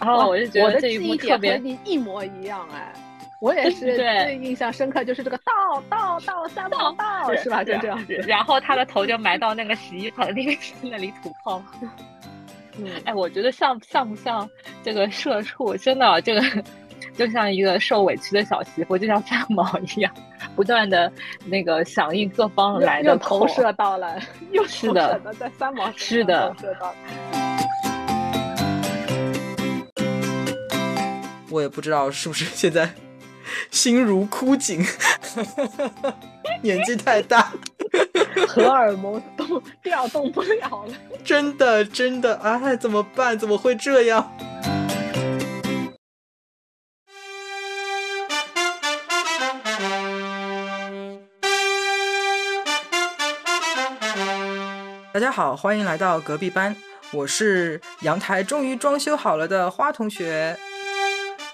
然后我就觉得这一幕特别和你一模一样哎。我也 是最印象深刻，就是这个倒倒倒三毛倒，是吧？就这样。然后他的头就埋到那个洗衣盆里那里吐泡。嗯，哎，我觉得像像不像这个社畜？真的，这个就像一个受委屈的小媳妇，就像三毛一样，不断的那个响应各方来的投射到了，又是的，在三毛是的。我也不知道是不是现在。心如枯井，年纪太大，荷尔蒙动调动不了了。真的，真的，哎，怎么办？怎么会这样？大家好，欢迎来到隔壁班，我是阳台终于装修好了的花同学。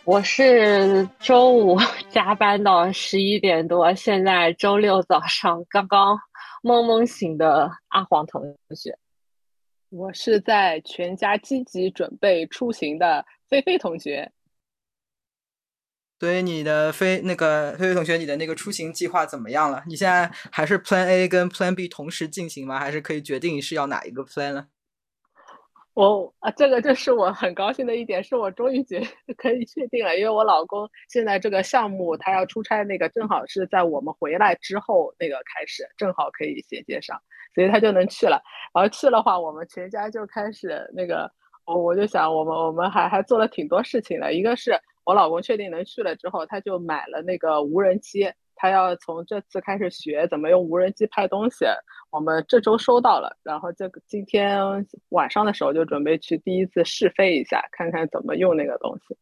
我是周五 加班到十一点多，现在周六早上刚刚蒙蒙醒的阿黄同学。我是在全家积极准备出行的菲菲同学。所以你的飞那个菲菲同学，你的那个出行计划怎么样了？你现在还是 Plan A 跟 Plan B 同时进行吗？还是可以决定是要哪一个 Plan 了？我啊，这个就是我很高兴的一点，是我终于决 可以确定了，因为我老公现在这个项目他要出差，那个正好是在我们回来之后那个开始，正好可以衔接上，所以他就能去了。然后去的话，我们全家就开始那个，我我就想，我们我们还还做了挺多事情的，一个是我老公确定能去了之后，他就买了那个无人机。他要从这次开始学怎么用无人机拍东西，我们这周收到了，然后这个今天晚上的时候就准备去第一次试飞一下，看看怎么用那个东西。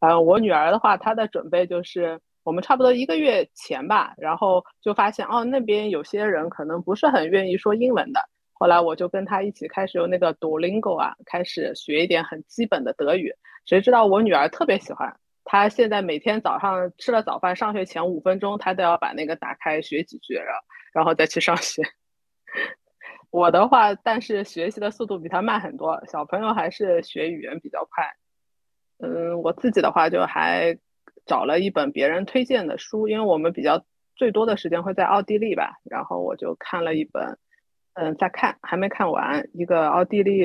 呃，我女儿的话，她的准备就是我们差不多一个月前吧，然后就发现哦，那边有些人可能不是很愿意说英文的，后来我就跟她一起开始用那个 Duolingo 啊，开始学一点很基本的德语。谁知道我女儿特别喜欢。他现在每天早上吃了早饭，上学前五分钟，他都要把那个打开学几句，然后然后再去上学。我的话，但是学习的速度比他慢很多。小朋友还是学语言比较快。嗯，我自己的话就还找了一本别人推荐的书，因为我们比较最多的时间会在奥地利吧，然后我就看了一本，嗯，在看还没看完，一个奥地利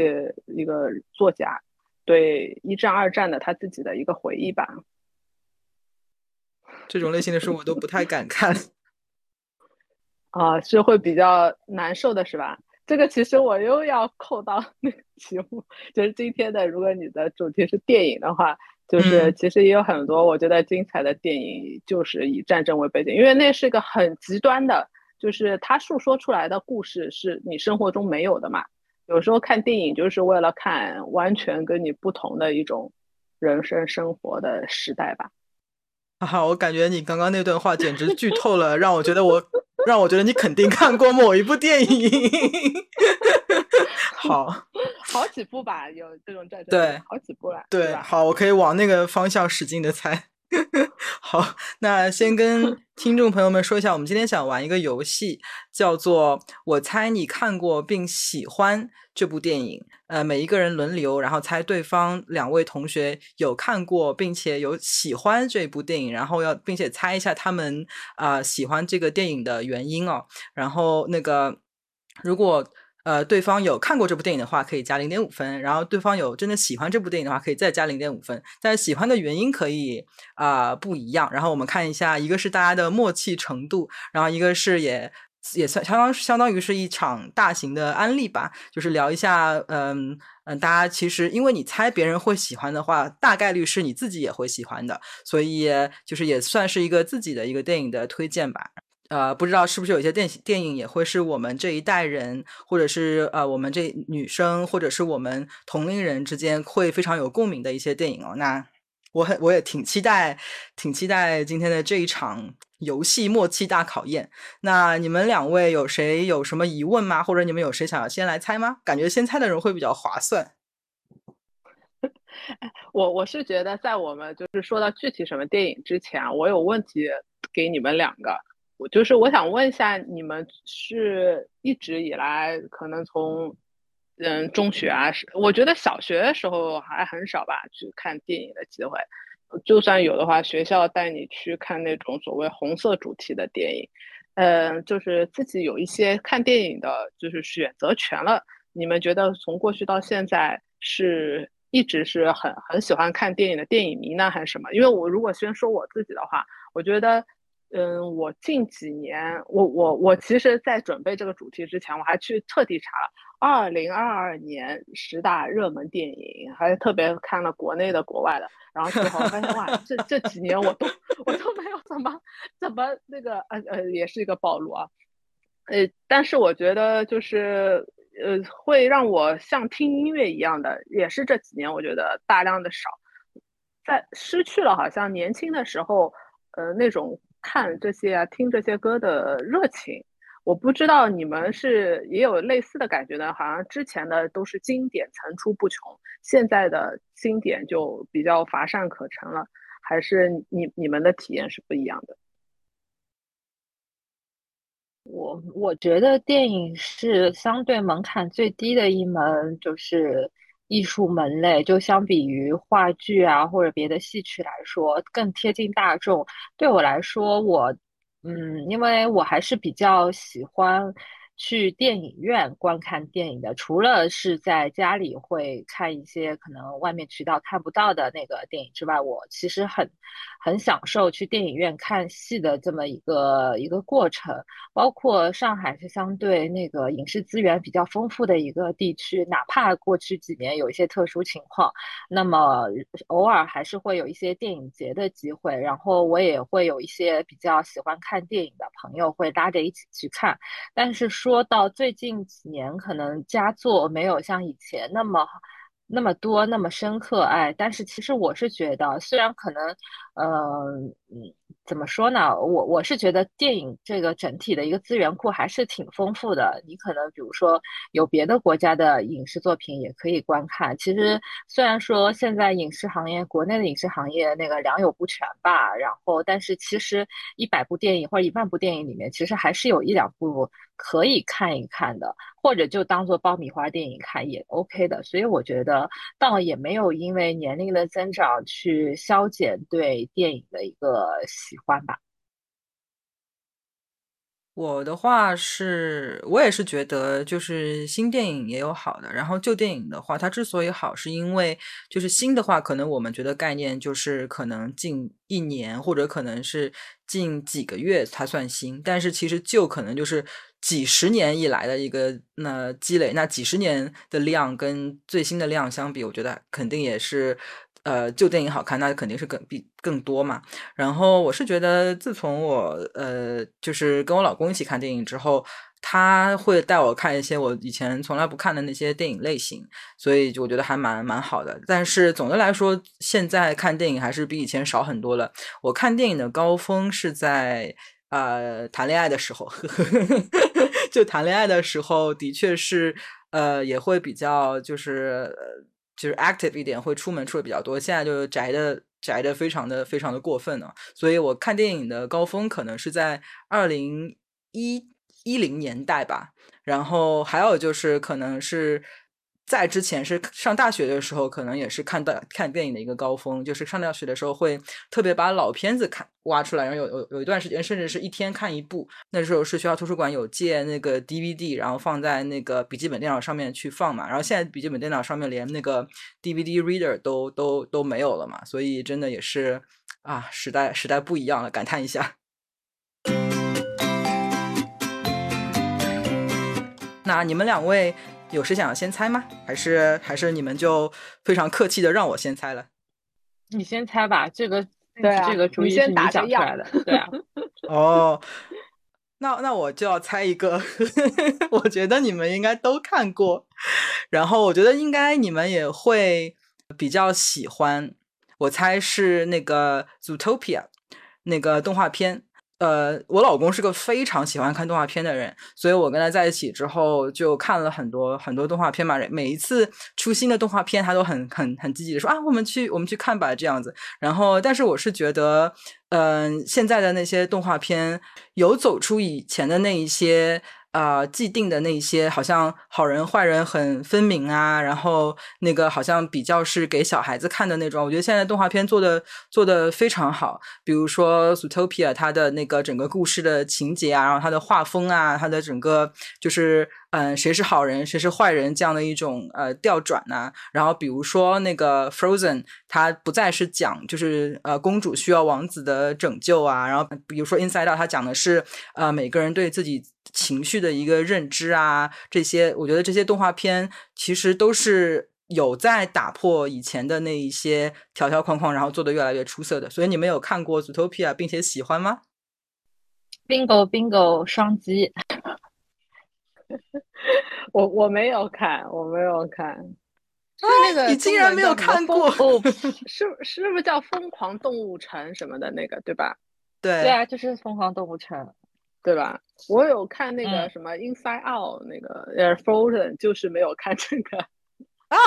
一个作家对一战二战的他自己的一个回忆吧。这种类型的书我都不太敢看，啊，是会比较难受的，是吧？这个其实我又要扣到那个题目，就是今天的。如果你的主题是电影的话，就是其实也有很多我觉得精彩的电影，就是以战争为背景，因为那是一个很极端的，就是他诉说出来的故事是你生活中没有的嘛。有时候看电影就是为了看完全跟你不同的一种人生生活的时代吧。哈哈，我感觉你刚刚那段话简直剧透了，让我觉得我让我觉得你肯定看过某一部电影。好，好几部吧，有这种战争，对，好几部了。对，好，我可以往那个方向使劲的猜。好，那先跟 听众朋友们说一下，我们今天想玩一个游戏，叫做“我猜你看过并喜欢这部电影”。呃，每一个人轮流，然后猜对方两位同学有看过并且有喜欢这部电影，然后要并且猜一下他们啊喜欢这个电影的原因哦。然后那个如果。呃，对方有看过这部电影的话，可以加零点五分；然后对方有真的喜欢这部电影的话，可以再加零点五分。但是喜欢的原因可以啊不一样。然后我们看一下，一个是大家的默契程度，然后一个是也也算相当相当于是一场大型的安利吧，就是聊一下，嗯嗯，大家其实因为你猜别人会喜欢的话，大概率是你自己也会喜欢的，所以就是也算是一个自己的一个电影的推荐吧。呃，不知道是不是有些电电影也会是我们这一代人，或者是呃我们这女生，或者是我们同龄人之间会非常有共鸣的一些电影哦。那我很我也挺期待，挺期待今天的这一场游戏默契大考验。那你们两位有谁有什么疑问吗？或者你们有谁想要先来猜吗？感觉先猜的人会比较划算。我我是觉得在我们就是说到具体什么电影之前，我有问题给你们两个。就是我想问一下，你们是一直以来可能从嗯，中学啊，是我觉得小学的时候还很少吧，去看电影的机会。就算有的话，学校带你去看那种所谓红色主题的电影，嗯，就是自己有一些看电影的，就是选择权了。你们觉得从过去到现在是一直是很很喜欢看电影的电影迷呢，还是什么？因为我如果先说我自己的话，我觉得。嗯，我近几年，我我我其实，在准备这个主题之前，我还去特地查了二零二二年十大热门电影，还特别看了国内的、国外的，然后最后发现哇，这 这几年我都我都没有怎么怎么那个呃呃，也是一个暴露啊，呃，但是我觉得就是呃，会让我像听音乐一样的，也是这几年我觉得大量的少，在失去了好像年轻的时候呃那种。看这些啊，听这些歌的热情，我不知道你们是也有类似的感觉呢？好像之前的都是经典层出不穷，现在的经典就比较乏善可陈了，还是你你们的体验是不一样的？我我觉得电影是相对门槛最低的一门，就是。艺术门类就相比于话剧啊或者别的戏曲来说更贴近大众。对我来说，我嗯，因为我还是比较喜欢。去电影院观看电影的，除了是在家里会看一些可能外面渠道看不到的那个电影之外，我其实很很享受去电影院看戏的这么一个一个过程。包括上海是相对那个影视资源比较丰富的一个地区，哪怕过去几年有一些特殊情况，那么偶尔还是会有一些电影节的机会。然后我也会有一些比较喜欢看电影的朋友会拉着一起去看，但是。说到最近几年，可能佳作没有像以前那么那么多、那么深刻，哎，但是其实我是觉得，虽然可能，嗯嗯。怎么说呢？我我是觉得电影这个整体的一个资源库还是挺丰富的。你可能比如说有别的国家的影视作品也可以观看。其实虽然说现在影视行业国内的影视行业那个良莠不全吧，然后但是其实一百部电影或者一万部电影里面，其实还是有一两部可以看一看的，或者就当做爆米花电影看也 OK 的。所以我觉得倒也没有因为年龄的增长去消减对电影的一个。呃喜欢吧。我的话是，我也是觉得，就是新电影也有好的，然后旧电影的话，它之所以好，是因为就是新的话，可能我们觉得概念就是可能近一年或者可能是近几个月才算新，但是其实旧可能就是几十年以来的一个那积累，那几十年的量跟最新的量相比，我觉得肯定也是。呃，旧电影好看，那肯定是更比更多嘛。然后我是觉得，自从我呃，就是跟我老公一起看电影之后，他会带我看一些我以前从来不看的那些电影类型，所以就我觉得还蛮蛮好的。但是总的来说，现在看电影还是比以前少很多了。我看电影的高峰是在呃谈恋爱的时候，就谈恋爱的时候，的确是呃也会比较就是。就是 active 一点，会出门出的比较多。现在就宅的宅的非常的非常的过分了。所以我看电影的高峰可能是在二零一一零年代吧。然后还有就是可能是。在之前是上大学的时候，可能也是看到看电影的一个高峰。就是上大学的时候，会特别把老片子看挖出来，然后有有有一段时间，甚至是一天看一部。那时候是学校图书馆有借那个 DVD，然后放在那个笔记本电脑上面去放嘛。然后现在笔记本电脑上面连那个 DVD reader 都都都没有了嘛，所以真的也是啊，时代时代不一样了，感叹一下。那你们两位？有谁想要先猜吗？还是还是你们就非常客气的让我先猜了？你先猜吧，这个对这个主意是你讲出来的，对啊。哦，那那我就要猜一个，我觉得你们应该都看过，然后我觉得应该你们也会比较喜欢。我猜是那个《Zootopia》那个动画片。呃，我老公是个非常喜欢看动画片的人，所以我跟他在一起之后就看了很多很多动画片嘛。每一次出新的动画片，他都很很很积极的说啊，我们去我们去看吧这样子。然后，但是我是觉得，嗯，现在的那些动画片有走出以前的那一些呃既定的那些，好像好人坏人很分明啊，然后那个好像比较是给小孩子看的那种。我觉得现在动画片做的做的非常好，比如说《Zootopia》它的那个整个故事的情节啊，然后它的画风啊，它的整个就是嗯谁是好人谁是坏人这样的一种呃调转呐。然后比如说那个《Frozen》，它不再是讲就是呃公主需要王子的拯救啊，然后比如说《Inside Out》，它讲的是呃每个人对自己。情绪的一个认知啊，这些我觉得这些动画片其实都是有在打破以前的那一些条条框框，然后做的越来越出色的。所以你们有看过《Zootopia》并且喜欢吗？Bingo Bingo 双击，我我没有看，我没有看。是那个你竟然没有看过？是是不是叫《疯狂动物城》什么的那个对吧？对对啊，就是《疯狂动物城》。对吧？我有看那个什么《Inside Out》，那个呃《Frozen》，就是没有看这个 啊！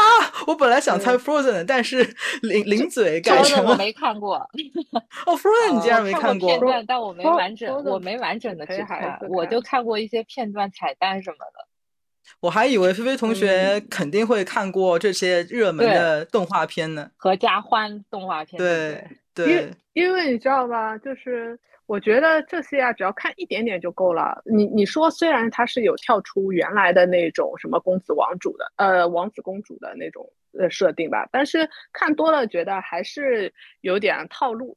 我本来想猜《Frozen》，但是 零零嘴改成了。我没看过。哦，《Frozen》你竟然没看过片段，但我没完整，我没完整的去看，我就看过一些片段、彩蛋什么的。我还以为菲菲同学肯定会看过这些热门的动画片呢，合家欢动画片。对对，因为因为你知道吧，就是。我觉得这些啊，只要看一点点就够了。你你说，虽然它是有跳出原来的那种什么公子王主的，呃，王子公主的那种呃设定吧，但是看多了觉得还是有点套路。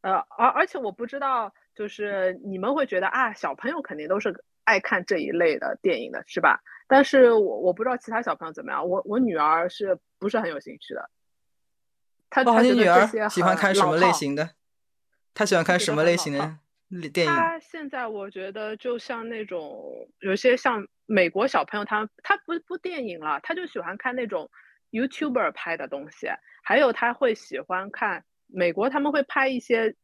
呃，而而且我不知道，就是你们会觉得啊，小朋友肯定都是爱看这一类的电影的，是吧？但是我我不知道其他小朋友怎么样。我我女儿是不是很有兴趣的？她她觉得这些喜欢看什么类型的？他喜欢看什么类型的电影？他现在我觉得就像那种有些像美国小朋友，他他不不电影了，他就喜欢看那种 YouTuber 拍的东西，还有他会喜欢看美国他们会拍一些，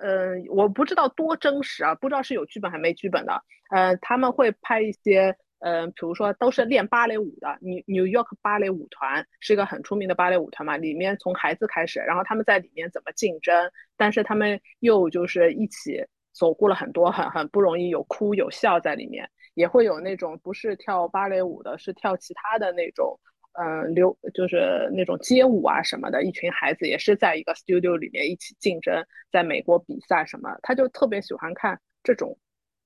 嗯，我不知道多真实啊，不知道是有剧本还没剧本的，呃，他们会拍一些。嗯，比如说都是练芭蕾舞的，New New York 芭蕾舞团是一个很出名的芭蕾舞团嘛，里面从孩子开始，然后他们在里面怎么竞争，但是他们又就是一起走过了很多很很不容易，有哭有笑在里面，也会有那种不是跳芭蕾舞的，是跳其他的那种，嗯，流就是那种街舞啊什么的，一群孩子也是在一个 studio 里面一起竞争，在美国比赛什么，他就特别喜欢看这种。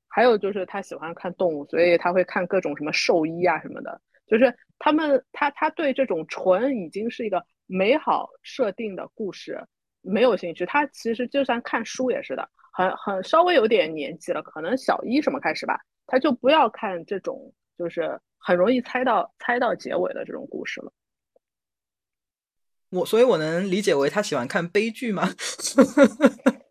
还有就是他喜欢看动物，所以他会看各种什么兽医啊什么的。就是他们他他对这种纯已经是一个美好设定的故事没有兴趣。他其实就算看书也是的，很很稍微有点年纪了，可能小一什么开始吧，他就不要看这种就是很容易猜到猜到结尾的这种故事了。我所以，我能理解为他喜欢看悲剧吗？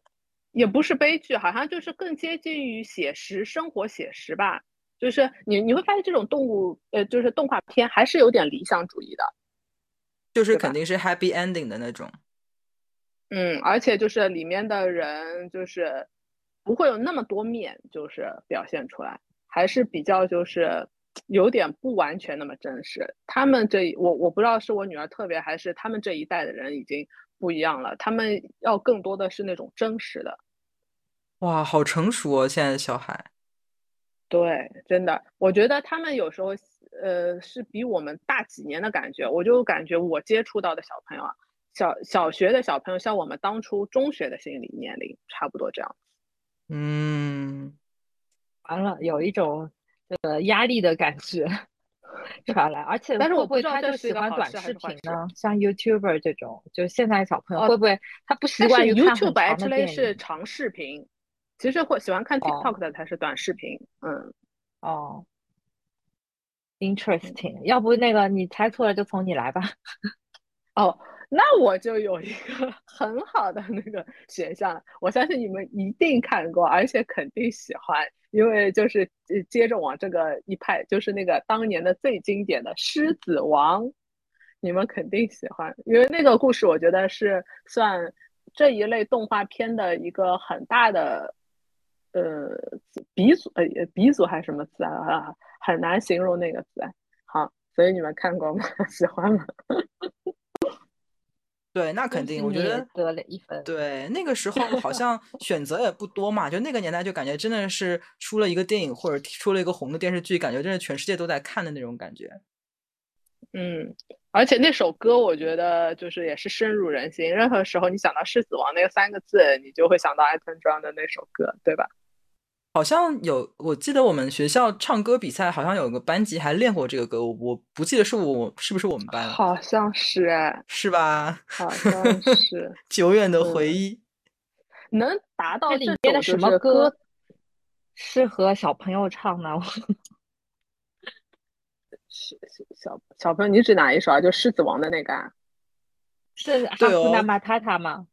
也不是悲剧，好像就是更接近于写实生活写实吧。就是你你会发现这种动物，呃，就是动画片还是有点理想主义的，就是肯定是 happy ending 的那种。嗯，而且就是里面的人就是不会有那么多面，就是表现出来，还是比较就是有点不完全那么真实。他们这我我不知道是我女儿特别，还是他们这一代的人已经不一样了，他们要更多的是那种真实的。哇，好成熟哦！现在的小孩，对，真的，我觉得他们有时候，呃，是比我们大几年的感觉。我就感觉我接触到的小朋友啊，小小学的小朋友，像我们当初中学的心理年龄，差不多这样。嗯，完了，有一种这个压力的感觉 传来，而且但是我不知道他就喜欢短视频呢？像 YouTuber 这种，就现在小朋友会不会他不习惯于看 YouTube 之类？是长视频。其实会喜欢看 TikTok 的才是短视频，嗯，哦，interesting。要不那个你猜错了就从你来吧。哦，那我就有一个 很好的那个选项，我相信你们一定看过，而且肯定喜欢，因为就是接着往这个一派，就是那个当年的最经典的《狮子王》，你们肯定喜欢，因为那个故事我觉得是算这一类动画片的一个很大的。呃，鼻祖呃，鼻祖还是什么词啊？很难形容那个词。好，所以你们看过吗？喜欢吗？对，那肯定，我觉得得了一分。对，那个时候 好像选择也不多嘛，就那个年代就感觉真的是出了一个电影或者出了一个红的电视剧，感觉真是全世界都在看的那种感觉。嗯，而且那首歌我觉得就是也是深入人心，任何时候你想到“狮子王”那个三个字，你就会想到艾顿庄的那首歌，对吧？好像有，我记得我们学校唱歌比赛，好像有个班级还练过这个歌，我我不记得是我是不是我们班，好像是哎，是吧？好像是 久远的回忆，能达到里面的什么歌适合小朋友唱呢？是小小朋友，你指哪一首啊？就《狮子王》的那个啊？是哈库纳马塔塔吗？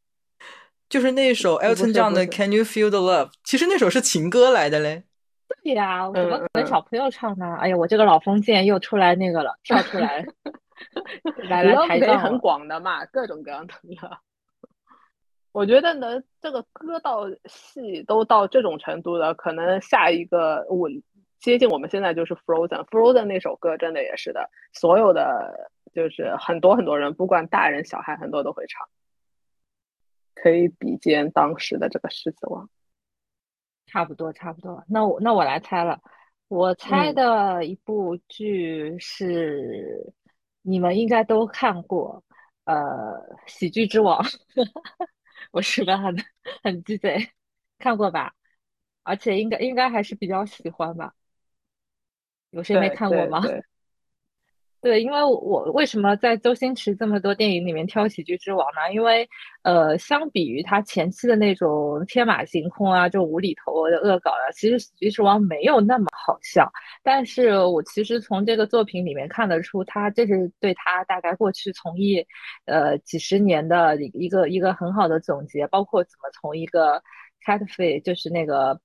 就是那首 Elton John 的 Can You Feel the Love，其实那首是情歌来的嘞。对呀，怎么可能小朋友唱呢？哎呀，我这个老封建又出来那个了，跳出来，来来抬杠。很广的嘛，各种各样的。我觉得能这个歌到戏都到这种程度了，可能下一个我接近我们现在就是 Frozen，Frozen 那首歌真的也是的，所有的就是很多很多人，不管大人小孩，很多都会唱。可以比肩当时的这个狮子王，差不多差不多。那我那我来猜了，我猜的一部剧是你们应该都看过，呃，《喜剧之王》，我是吧？很很鸡贼，看过吧？而且应该应该还是比较喜欢吧？有谁没看过吗？对，对因为我为什么在周星驰这么多电影里面挑《喜剧之王》呢？因为，呃，相比于他前期的那种天马行空啊，就无厘头的恶搞啊，其实《喜剧之王》没有那么好笑。但是我其实从这个作品里面看得出，他这是对他大概过去从艺，呃，几十年的一个一个很好的总结，包括怎么从一个 catfish，就是那个。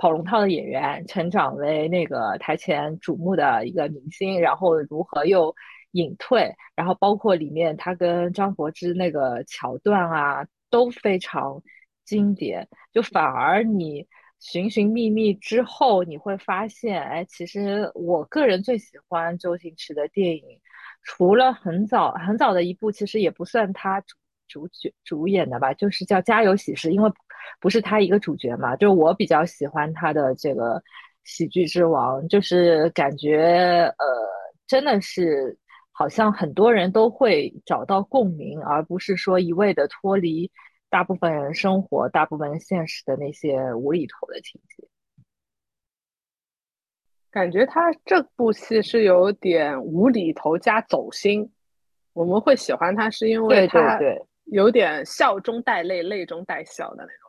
跑龙套的演员成长为那个台前瞩目的一个明星，然后如何又隐退，然后包括里面他跟张柏芝那个桥段啊都非常经典。就反而你寻寻觅觅之后，你会发现，哎，其实我个人最喜欢周星驰的电影，除了很早很早的一部，其实也不算他主主角主演的吧，就是叫《家有喜事》，因为。不是他一个主角嘛？就我比较喜欢他的这个喜剧之王，就是感觉呃，真的是好像很多人都会找到共鸣，而不是说一味的脱离大部分人生活、大部分现实的那些无厘头的情节。感觉他这部戏是有点无厘头加走心，我们会喜欢他是因为他有点笑中带泪、泪中带笑的那种。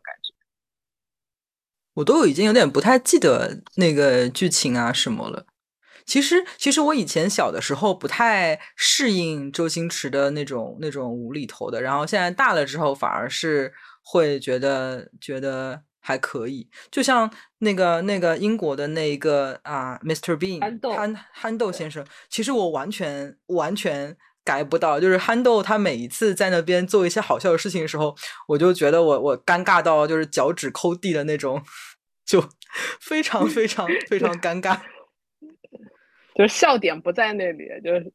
我都已经有点不太记得那个剧情啊什么了。其实，其实我以前小的时候不太适应周星驰的那种那种无厘头的，然后现在大了之后反而是会觉得觉得还可以。就像那个那个英国的那一个啊，Mr. Bean 憨憨豆先生，其实我完全完全。改不到，就是憨豆他每一次在那边做一些好笑的事情的时候，我就觉得我我尴尬到就是脚趾抠地的那种，就非常非常非常尴尬，就是笑点不在那里，就是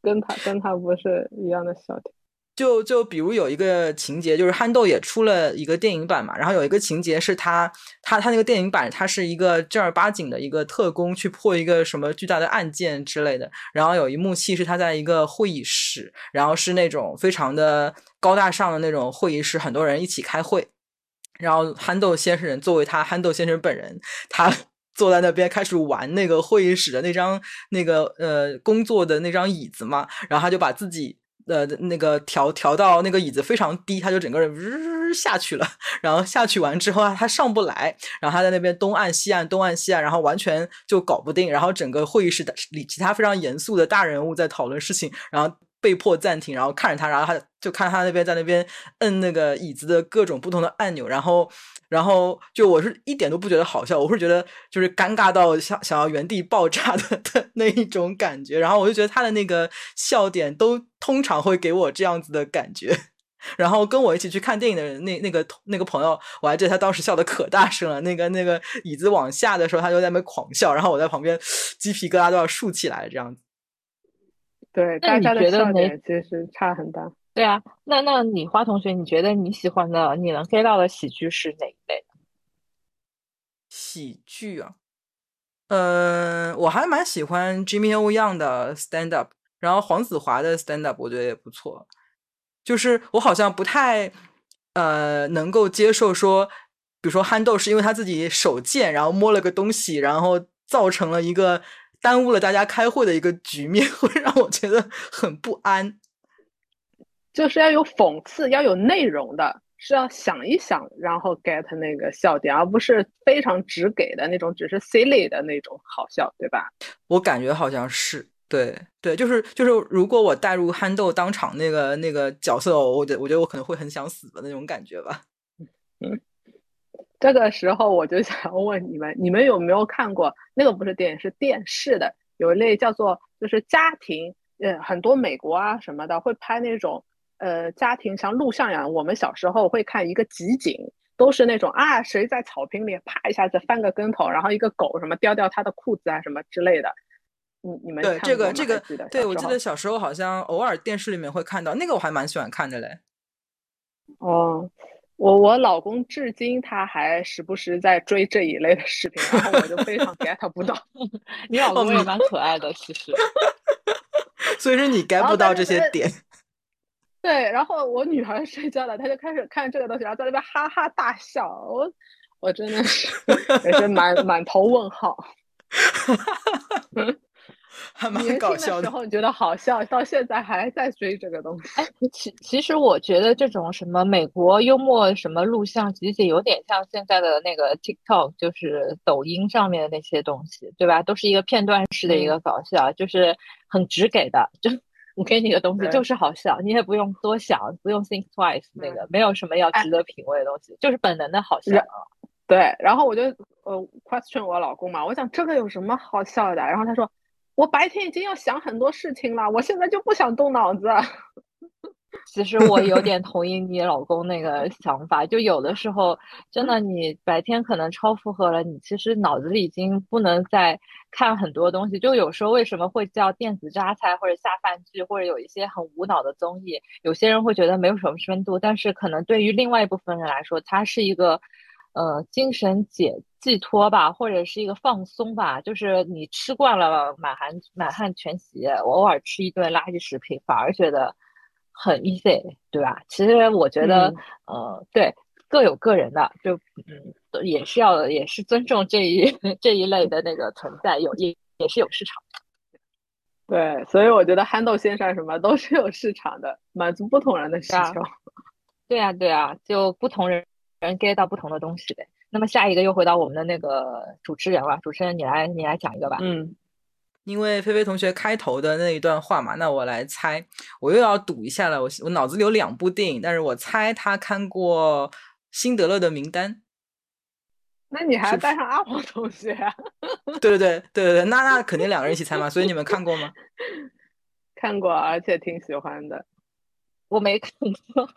跟他跟他不是一样的笑点。就就比如有一个情节，就是憨豆也出了一个电影版嘛，然后有一个情节是他他他那个电影版，他是一个正儿八经的一个特工去破一个什么巨大的案件之类的，然后有一幕戏是他在一个会议室，然后是那种非常的高大上的那种会议室，很多人一起开会，然后憨豆先生作为他憨豆先生本人，他 坐在那边开始玩那个会议室的那张那个呃工作的那张椅子嘛，然后他就把自己。呃，那个调调到那个椅子非常低，他就整个人呜下去了。然后下去完之后啊，他上不来，然后他在那边东按西按，东按西按，然后完全就搞不定。然后整个会议室的里，其他非常严肃的大人物在讨论事情，然后被迫暂停，然后看着他，然后他就看他那边在那边摁那个椅子的各种不同的按钮，然后。然后就我是一点都不觉得好笑，我会觉得就是尴尬到想想要原地爆炸的的那一种感觉。然后我就觉得他的那个笑点都通常会给我这样子的感觉。然后跟我一起去看电影的人，那那个那个朋友，我还记得他当时笑的可大声了。那个那个椅子往下的时候，他就在那边狂笑，然后我在旁边 鸡皮疙瘩都要竖起来这样子。对，大家的笑点其实差很大。对啊，那那你花同学，你觉得你喜欢的、你能 get 到的喜剧是哪一类？喜剧啊，嗯，我还蛮喜欢 Jimmy O Young 的 stand up，然后黄子华的 stand up 我觉得也不错。就是我好像不太呃能够接受说，比如说憨豆是因为他自己手贱，然后摸了个东西，然后造成了一个耽误了大家开会的一个局面，会让我觉得很不安。就是要有讽刺，要有内容的，是要想一想，然后 get 那个笑点，而不是非常直给的那种，只是 silly 的那种好笑，对吧？我感觉好像是，对对，就是就是，如果我带入憨豆当场那个那个角色，我觉我觉得我可能会很想死的那种感觉吧。嗯，这个时候我就想问你们，你们有没有看过那个不是电影，是电视的，有一类叫做就是家庭，呃，很多美国啊什么的会拍那种。呃，家庭像录像一样，我们小时候会看一个集锦，都是那种啊，谁在草坪里啪一下子翻个跟头，然后一个狗什么叼掉他的裤子啊什么之类的。你你们对这个这个，对我记得小时候好像偶尔电视里面会看到那个，我还蛮喜欢看的嘞。哦，我我老公至今他还时不时在追这一类的视频，然后我就非常 get 不到。你老公也蛮可爱的，其实。所以说你 get 不到这些点。对，然后我女儿睡觉了，她就开始看这个东西，然后在那边哈哈大笑，我我真的是也是满满头问号，还蛮搞笑的。时候你觉得好笑，到现在还在追这个东西。哎，其其实我觉得这种什么美国幽默什么录像其实，有点像现在的那个 TikTok，就是抖音上面的那些东西，对吧？都是一个片段式的一个搞笑，就是很直给的，就。我给你的东西就是好笑，你也不用多想，不用 think twice，那个没有什么要值得品味的东西，就是本能的好笑。对，然后我就呃 question 我老公嘛，我想这个有什么好笑的？然后他说，我白天已经要想很多事情了，我现在就不想动脑子。其实我有点同意你老公那个想法，就有的时候真的，你白天可能超负荷了，你其实脑子里已经不能再看很多东西。就有时候为什么会叫电子榨菜或者下饭剧，或者有一些很无脑的综艺，有些人会觉得没有什么深度，但是可能对于另外一部分人来说，它是一个呃精神解寄托吧，或者是一个放松吧。就是你吃惯了满汉满汉全席，我偶尔吃一顿垃圾食品，反而觉得。很 easy，对吧？其实我觉得，呃，对，各有各人的，就嗯，也是要也是尊重这一 这一类的那个存在，有也也是有市场。对，所以我觉得憨豆先生什么都是有市场的，满足不同人的需求。对啊，对啊，就不同人人 get 到不同的东西呗。那么下一个又回到我们的那个主持人了，主持人你来你来讲一个吧。嗯。因为菲菲同学开头的那一段话嘛，那我来猜，我又要赌一下了。我我脑子里有两部电影，但是我猜他看过《辛德勒的名单》。那你还要带上阿黄同学？对对对对对对，那那肯定两个人一起猜嘛。所以你们看过吗？看过，而且挺喜欢的。我没看过，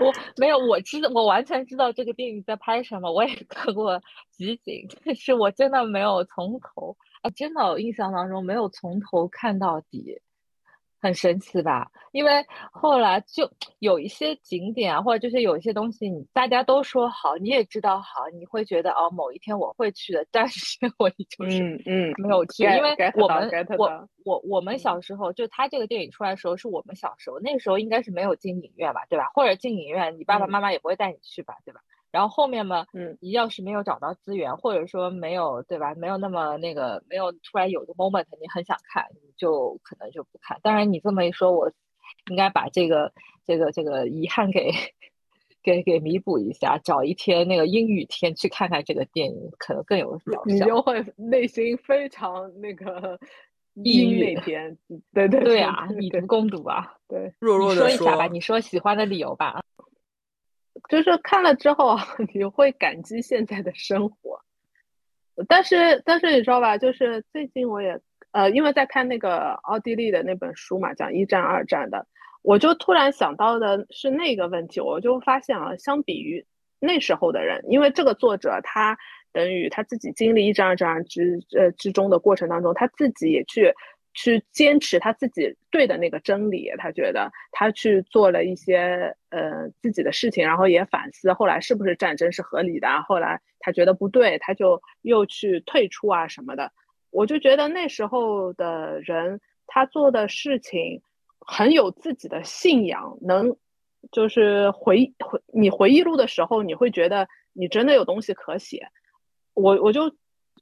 我没有，我知道，我完全知道这个电影在拍什么，我也看过集锦，但是我真的没有从头啊，真的我印象当中没有从头看到底。很神奇吧？因为后来就有一些景点啊，或者就是有一些东西，你大家都说好，你也知道好，你会觉得哦，某一天我会去的。但是 我就是嗯没有去，因为我们我我我们小时候就他这个电影出来的时候，是我们小时候，那个时候应该是没有进影院吧，对吧？或者进影院，你爸爸妈妈也不会带你去吧，对吧？然后后面嘛，嗯，你要是没有找到资源，或者说没有，对吧？没有那么那个，没有突然有个 moment，你很想看，你就可能就不看。当然，你这么一说，我应该把这个这个这个遗憾给给给弥补一下，找一天那个阴雨天去看看这个电影，可能更有疗效。你就会内心非常那个抑郁那天，对对对啊，以毒攻毒啊，对，弱弱的说一下吧，你说喜欢的理由吧。就是看了之后，你会感激现在的生活。但是，但是你知道吧？就是最近我也呃，因为在看那个奥地利的那本书嘛，讲一战、二战的，我就突然想到的是那个问题。我就发现啊，相比于那时候的人，因为这个作者他等于他自己经历一战、二战之呃之中的过程当中，他自己也去去坚持他自己对的那个真理，他觉得他去做了一些呃自己的事情，然后也反思后来是不是战争是合理的，后来他觉得不对，他就又去退出啊什么的。我就觉得那时候的人他做的事情很有自己的信仰，能就是回回你回忆录的时候，你会觉得你真的有东西可写。我我就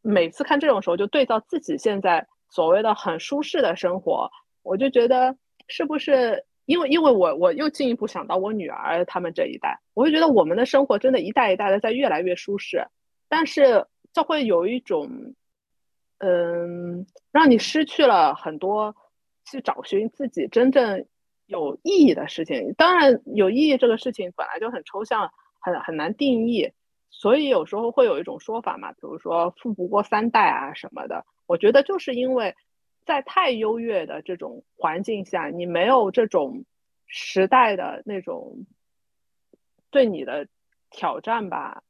每次看这种时候，就对照自己现在。所谓的很舒适的生活，我就觉得是不是因为因为我我又进一步想到我女儿他们这一代，我会觉得我们的生活真的一代一代的在越来越舒适，但是这会有一种，嗯，让你失去了很多去找寻自己真正有意义的事情。当然，有意义这个事情本来就很抽象，很很难定义，所以有时候会有一种说法嘛，比如说富不过三代啊什么的。我觉得就是因为，在太优越的这种环境下，你没有这种时代的那种对你的挑战吧，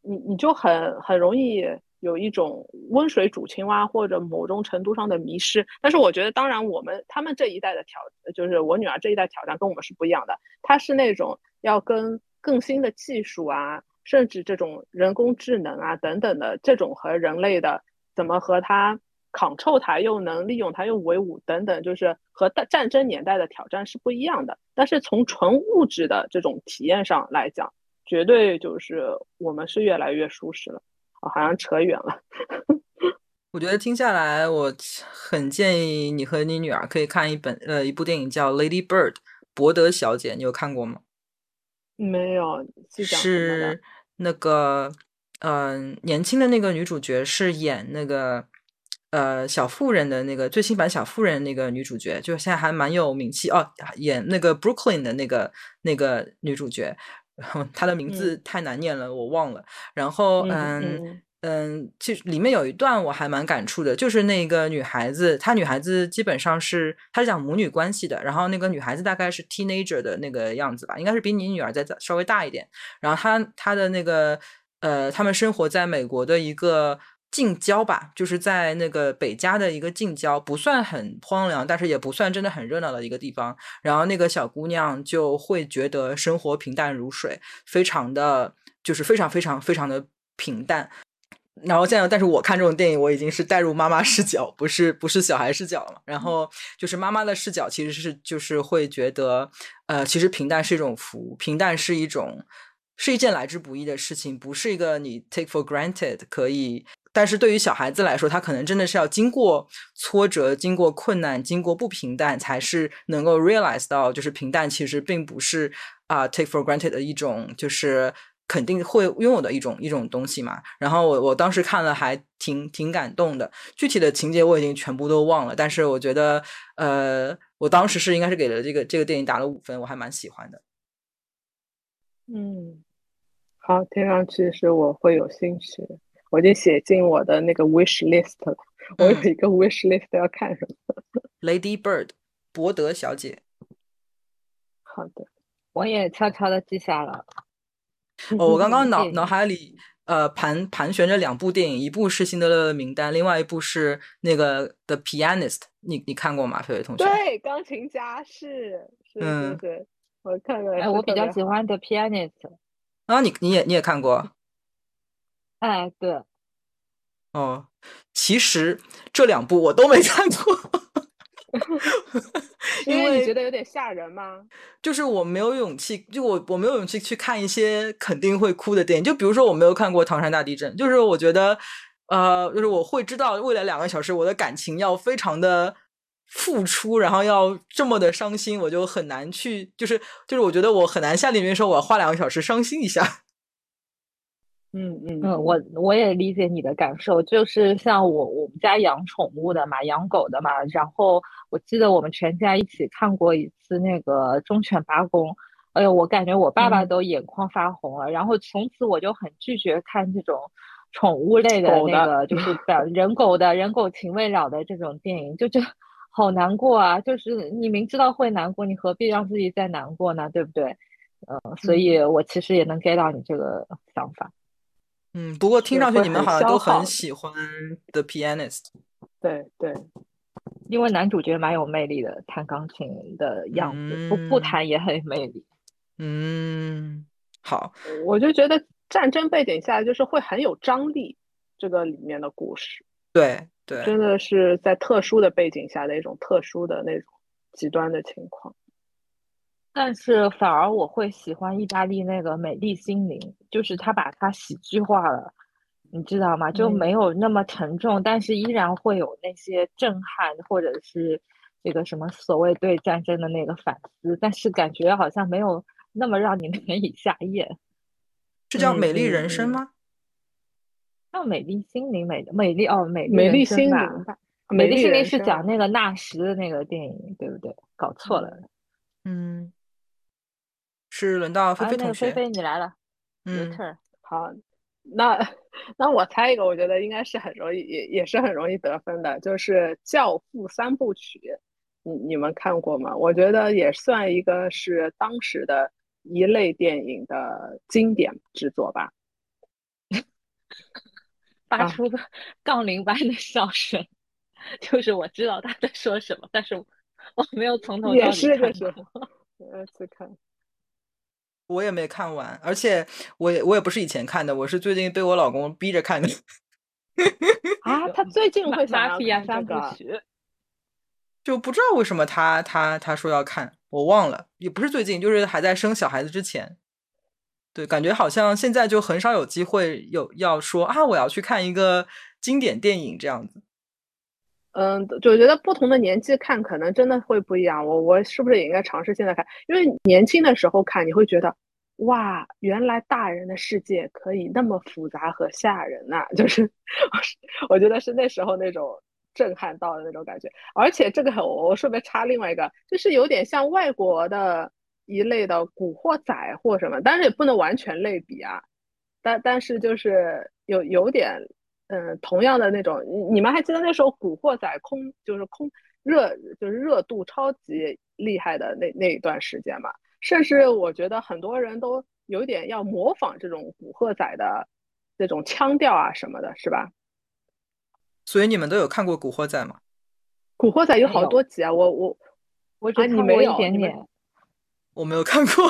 你你就很很容易有一种温水煮青蛙或者某种程度上的迷失。但是我觉得，当然我们他们这一代的挑，就是我女儿这一代挑战跟我们是不一样的。她是那种要跟更新的技术啊，甚至这种人工智能啊等等的这种和人类的。怎么和他 control 它，又能利用他，又为伍等等，就是和战战争年代的挑战是不一样的。但是从纯物质的这种体验上来讲，绝对就是我们是越来越舒适了。啊，好像扯远了。我觉得听下来，我很建议你和你女儿可以看一本呃一部电影叫《Lady Bird》博德小姐，你有看过吗？没有，是那个。嗯，年轻的那个女主角是演那个呃小妇人的那个最新版小妇人那个女主角，就现在还蛮有名气哦。演那个 Brooklyn 的那个那个女主角，她的名字太难念了，我忘了。然后嗯嗯，其实里面有一段我还蛮感触的，就是那个女孩子，她女孩子基本上是她是讲母女关系的，然后那个女孩子大概是 teenager 的那个样子吧，应该是比你女儿再稍微大一点。然后她她的那个。呃，他们生活在美国的一个近郊吧，就是在那个北加的一个近郊，不算很荒凉，但是也不算真的很热闹的一个地方。然后那个小姑娘就会觉得生活平淡如水，非常的就是非常非常非常的平淡。然后现在，但是我看这种电影，我已经是带入妈妈视角，不是不是小孩视角了嘛。然后就是妈妈的视角，其实是就是会觉得，呃，其实平淡是一种福，平淡是一种。是一件来之不易的事情，不是一个你 take for granted 可以。但是对于小孩子来说，他可能真的是要经过挫折、经过困难、经过不平淡，才是能够 realize 到，就是平淡其实并不是啊 take for granted 的一种，就是肯定会拥有的一种一种东西嘛。然后我我当时看了还挺挺感动的，具体的情节我已经全部都忘了，但是我觉得呃，我当时是应该是给了这个这个电影打了五分，我还蛮喜欢的。嗯。好，听上去是我会有兴趣的，我就写进我的那个 wish list 了。我有一个 wish list 要看什么？Lady Bird，伯德小姐。好的，我也悄悄的记下了。哦，我刚刚脑 脑海里呃盘盘旋着两部电影，一部是《辛德勒的名单》，另外一部是那个 The Pianist。你你看过吗，菲菲同学？对，钢琴家是是是是，我看了。哎，我比较喜欢 The Pianist。啊，你你也你也看过？哎，对。哦，其实这两部我都没看过，因为你觉得有点吓人吗？就是我没有勇气，就我我没有勇气去看一些肯定会哭的电影。就比如说，我没有看过《唐山大地震》，就是我觉得，呃，就是我会知道未来两个小时我的感情要非常的付出，然后要这么的伤心，我就很难去，就是就是我觉得我很难下定决心说我要花两个小时伤心一下。嗯嗯嗯，我我也理解你的感受，就是像我我们家养宠物的嘛，养狗的嘛，然后我记得我们全家一起看过一次那个忠犬八公，哎呦，我感觉我爸爸都眼眶发红了，然后从此我就很拒绝看这种宠物类的那个，就是。表人狗的人狗情未了的这种电影，就就好难过啊，就是你明知道会难过，你何必让自己再难过呢？对不对？呃，所以我其实也能 get 到你这个想法。嗯，不过听上去你们好像都很喜欢 The Pianist。对对，因为男主角蛮有魅力的，弹钢琴的样子，不不弹也很有魅力。嗯，好，我就觉得战争背景下就是会很有张力，这个里面的故事，对对，真的是在特殊的背景下的一种特殊的那种极端的情况。但是反而我会喜欢意大利那个《美丽心灵》，就是他把它喜剧化了，你知道吗？就没有那么沉重，但是依然会有那些震撼，或者是这个什么所谓对战争的那个反思，但是感觉好像没有那么让你难 以下咽。是叫《美丽人生》吗？叫《美丽心灵》美美丽哦，美美丽心灵吧？美丽心灵是讲那个纳什的那个电影，对不对？搞错了，嗯。是轮到菲菲同学，菲菲你来了，嗯，好，那那我猜一个，我觉得应该是很容易，也也是很容易得分的，就是《教父》三部曲，你你们看过吗？我觉得也算一个是当时的一类电影的经典之作吧。发出 杠铃般的笑声，就是我知道他在说什么，但是我没有从头到尾看过。我要去看。我也没看完，而且我也我也不是以前看的，我是最近被我老公逼着看的。啊，他最近会马屁呀三部曲，就不知道为什么他他他说要看，我忘了，也不是最近，就是还在生小孩子之前。对，感觉好像现在就很少有机会有要说啊，我要去看一个经典电影这样子。嗯，就觉得不同的年纪看可能真的会不一样。我我是不是也应该尝试现在看？因为年轻的时候看，你会觉得哇，原来大人的世界可以那么复杂和吓人呐！就是 我觉得是那时候那种震撼到的那种感觉。而且这个我我顺便插另外一个，就是有点像外国的一类的古惑仔或什么，但是也不能完全类比啊。但但是就是有有点。嗯，同样的那种，你你们还记得那时候《古惑仔》空就是空热就是热度超级厉害的那那一段时间嘛？甚至我觉得很多人都有点要模仿这种《古惑仔》的这种腔调啊什么的，是吧？所以你们都有看过《古惑仔》吗？《古惑仔》有好多集啊，我我我只看过一点点，我没有看过。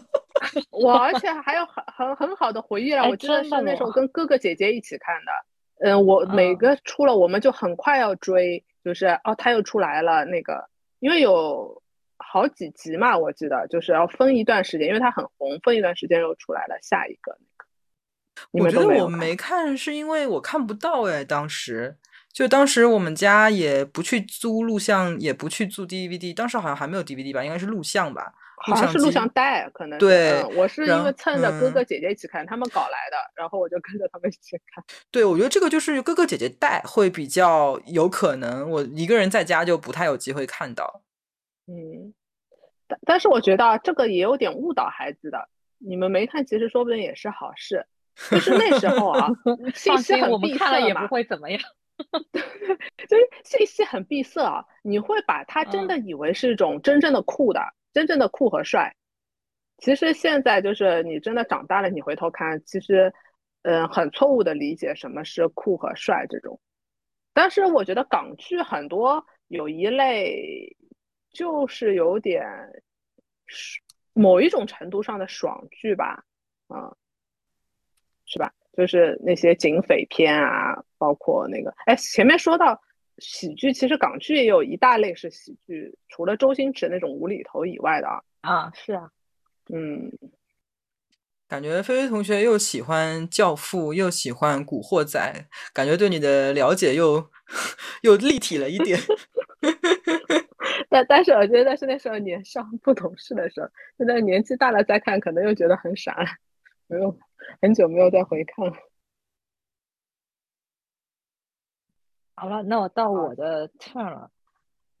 我而且还有很很很好的回忆了，我记得是那时候跟哥哥姐姐一起看的。嗯，我每个出了我们就很快要追，就是哦，他又出来了那个，因为有好几集嘛，我记得就是要分一段时间，因为它很红，分一段时间又出来了下一个那个。我觉得我没看是因为我看不到哎，当时就当时我们家也不去租录像，也不去租 DVD，当时好像还没有 DVD 吧，应该是录像吧。好像是录像带，可能对，我是因为蹭着哥哥姐姐一起看，他们搞来的，然后我就跟着他们一起看。对，我觉得这个就是哥哥姐姐带会比较有可能，我一个人在家就不太有机会看到。嗯，但但是我觉得这个也有点误导孩子的，你们没看，其实说不定也是好事。就是那时候啊，信息很闭塞也不会怎么样。就是信息很闭塞啊，你会把他真的以为是一种真正的酷的。真正的酷和帅，其实现在就是你真的长大了，你回头看，其实，嗯，很错误的理解什么是酷和帅这种。但是我觉得港剧很多有一类，就是有点，某一种程度上的爽剧吧，嗯，是吧？就是那些警匪片啊，包括那个，哎，前面说到。喜剧其实港剧也有一大类是喜剧，除了周星驰那种无厘头以外的啊啊是啊，嗯，感觉菲菲同学又喜欢《教父》，又喜欢《古惑仔》，感觉对你的了解又又立体了一点。但但是我觉得是那时候年少不懂事的时候，现在年纪大了再看，可能又觉得很傻了，没有很久没有再回看了。好了，那我到我的 turn 了。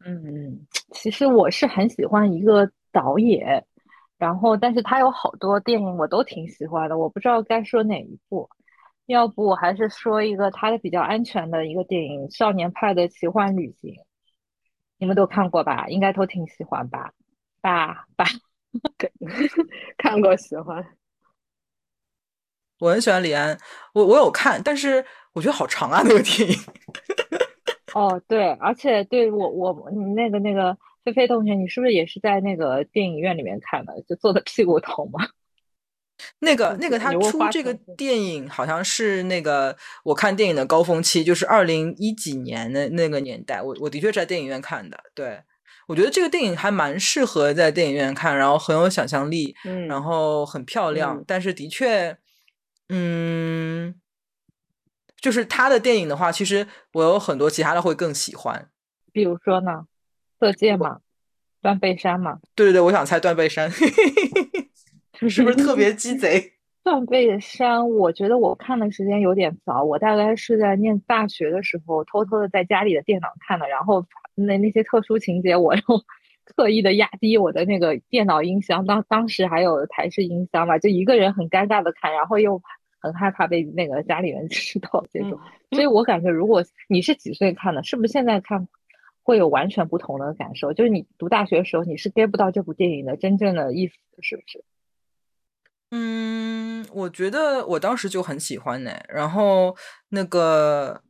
嗯，其实我是很喜欢一个导演，然后但是他有好多电影我都挺喜欢的，我不知道该说哪一部。要不我还是说一个他的比较安全的一个电影《少年派的奇幻旅行》，你们都看过吧？应该都挺喜欢吧？吧吧，看过喜欢。我很喜欢李安，我我有看，但是我觉得好长啊，那个电影。哦，对，而且对我我那个那个菲菲同学，你是不是也是在那个电影院里面看的？就坐的屁股疼吗？那个那个他出这个电影好像是那个我看电影的高峰期，就是二零一几年的那个年代，我我的确在电影院看的。对，我觉得这个电影还蛮适合在电影院看，然后很有想象力，嗯，然后很漂亮，但是的确，嗯，就是他的电影的话，其实我有很多其他的会更喜欢，比如说呢，色戒嘛，断背山嘛，对对对，我想猜断背山。是不是特别鸡贼？断背山，我觉得我看的时间有点早，我大概是在念大学的时候，偷偷的在家里的电脑看的。然后那那些特殊情节，我 又特意的压低我的那个电脑音箱，当当时还有台式音箱嘛，就一个人很尴尬的看，然后又很害怕被那个家里人 知道这种。所以我感觉，如果你是几岁看的，是不是现在看会有完全不同的感受？就是你读大学的时候，你是 get 不到这部电影的真正的意思，是不是？嗯，我觉得我当时就很喜欢呢。然后那个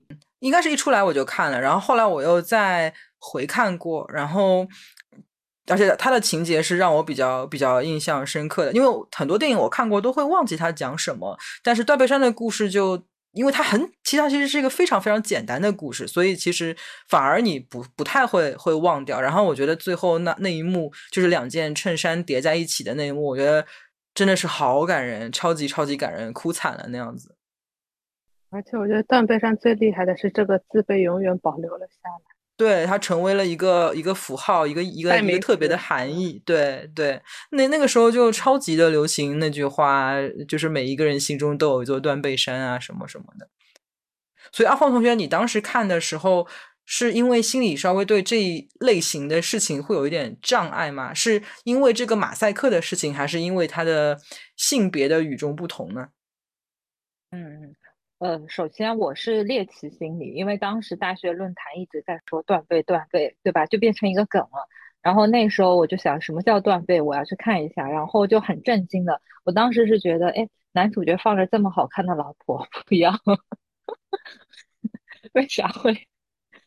应该是一出来我就看了，然后后来我又再回看过，然后而且它的情节是让我比较比较印象深刻的。因为很多电影我看过都会忘记它讲什么，但是断背山的故事就因为它很，其实它其实是一个非常非常简单的故事，所以其实反而你不不太会会忘掉。然后我觉得最后那那一幕就是两件衬衫叠在一起的那一幕，我觉得。真的是好感人，超级超级感人，哭惨了那样子。而且我觉得断背山最厉害的是这个字被永远保留了下来，对，它成为了一个一个符号，一个一个一个特别的含义。对对，那那个时候就超级的流行那句话，就是每一个人心中都有一座断背山啊，什么什么的。所以阿黄同学，你当时看的时候。是因为心里稍微对这一类型的事情会有一点障碍吗？是因为这个马赛克的事情，还是因为他的性别的与众不同呢？嗯嗯呃，首先我是猎奇心理，因为当时大学论坛一直在说断背断背，对吧？就变成一个梗了。然后那时候我就想，什么叫断背？我要去看一下。然后就很震惊的，我当时是觉得，哎，男主角放着这么好看的老婆 不要，为啥会？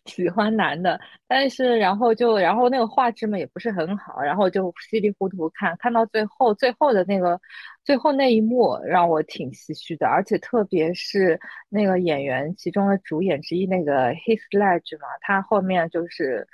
喜欢男的，但是然后就然后那个画质嘛也不是很好，然后就稀里糊涂看，看到最后最后的那个最后那一幕让我挺唏嘘的，而且特别是那个演员其中的主演之一那个 Heath Ledger 嘛，他后面就是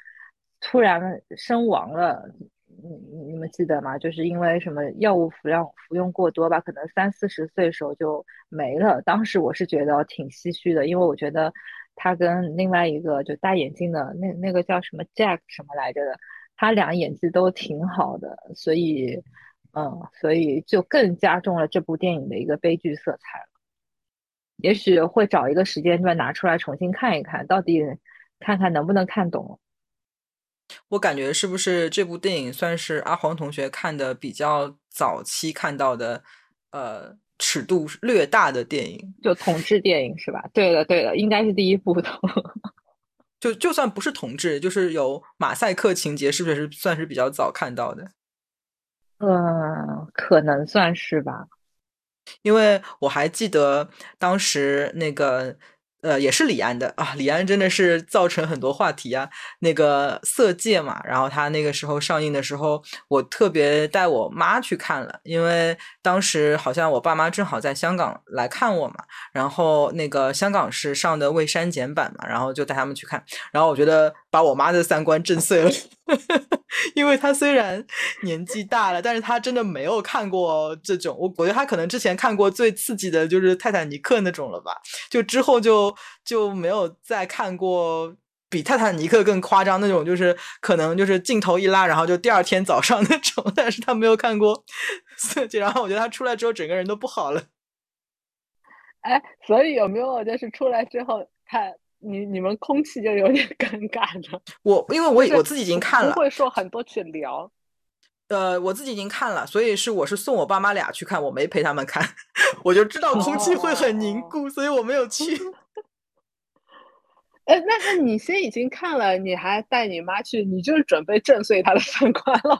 突然身亡了，你你们记得吗？就是因为什么药物服用服用过多吧，可能三四十岁时候就没了。当时我是觉得挺唏嘘的，因为我觉得。他跟另外一个就戴眼镜的那那个叫什么 Jack 什么来着的，他俩演技都挺好的，所以，嗯，所以就更加重了这部电影的一个悲剧色彩了。也许会找一个时间段拿出来重新看一看，到底看看能不能看懂。我感觉是不是这部电影算是阿黄同学看的比较早期看到的，呃。尺度略大的电影，就同志电影是吧？对的，对的，应该是第一部的。就就算不是同志，就是有马赛克情节，是不是算是比较早看到的？嗯，可能算是吧。因为我还记得当时那个。呃，也是李安的啊，李安真的是造成很多话题啊。那个《色戒》嘛，然后他那个时候上映的时候，我特别带我妈去看了，因为当时好像我爸妈正好在香港来看我嘛，然后那个香港是上的未删减版嘛，然后就带他们去看，然后我觉得把我妈的三观震碎了。因为他虽然年纪大了，但是他真的没有看过这种。我我觉得他可能之前看过最刺激的就是泰坦尼克那种了吧，就之后就就没有再看过比泰坦尼克更夸张那种，就是可能就是镜头一拉，然后就第二天早上那种。但是他没有看过，然后我觉得他出来之后整个人都不好了。哎，所以有没有就是出来之后他？你 你们空气就有点尴尬了。我因为我我自己已经看了，不会说很多去聊。呃，我自己已经看了，所以是我是送我爸妈俩去看，我没陪他们看，我就知道空气会很凝固，所以我没有去。哎，那那你先已经看了，你还带你妈去，你就是准备震碎他的三观了。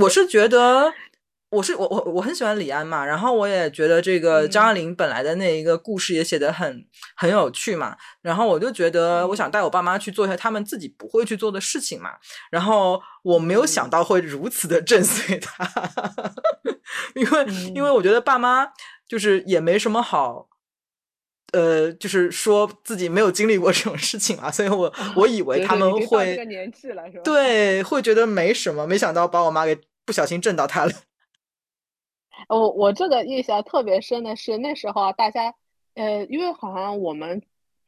我是觉得，我是我我我很喜欢李安嘛，然后我也觉得这个张爱玲本来的那一个故事也写得很很有趣嘛，然后我就觉得我想带我爸妈去做一下他们自己不会去做的事情嘛，然后我没有想到会如此的震碎他，因为因为我觉得爸妈就是也没什么好。呃，就是说自己没有经历过这种事情嘛，所以我我以为他们会这个年纪了是吧？对，会觉得没什么，没想到把我妈给不小心震到他了。我我这个印象特别深的是那时候啊，大家呃，因为好像我们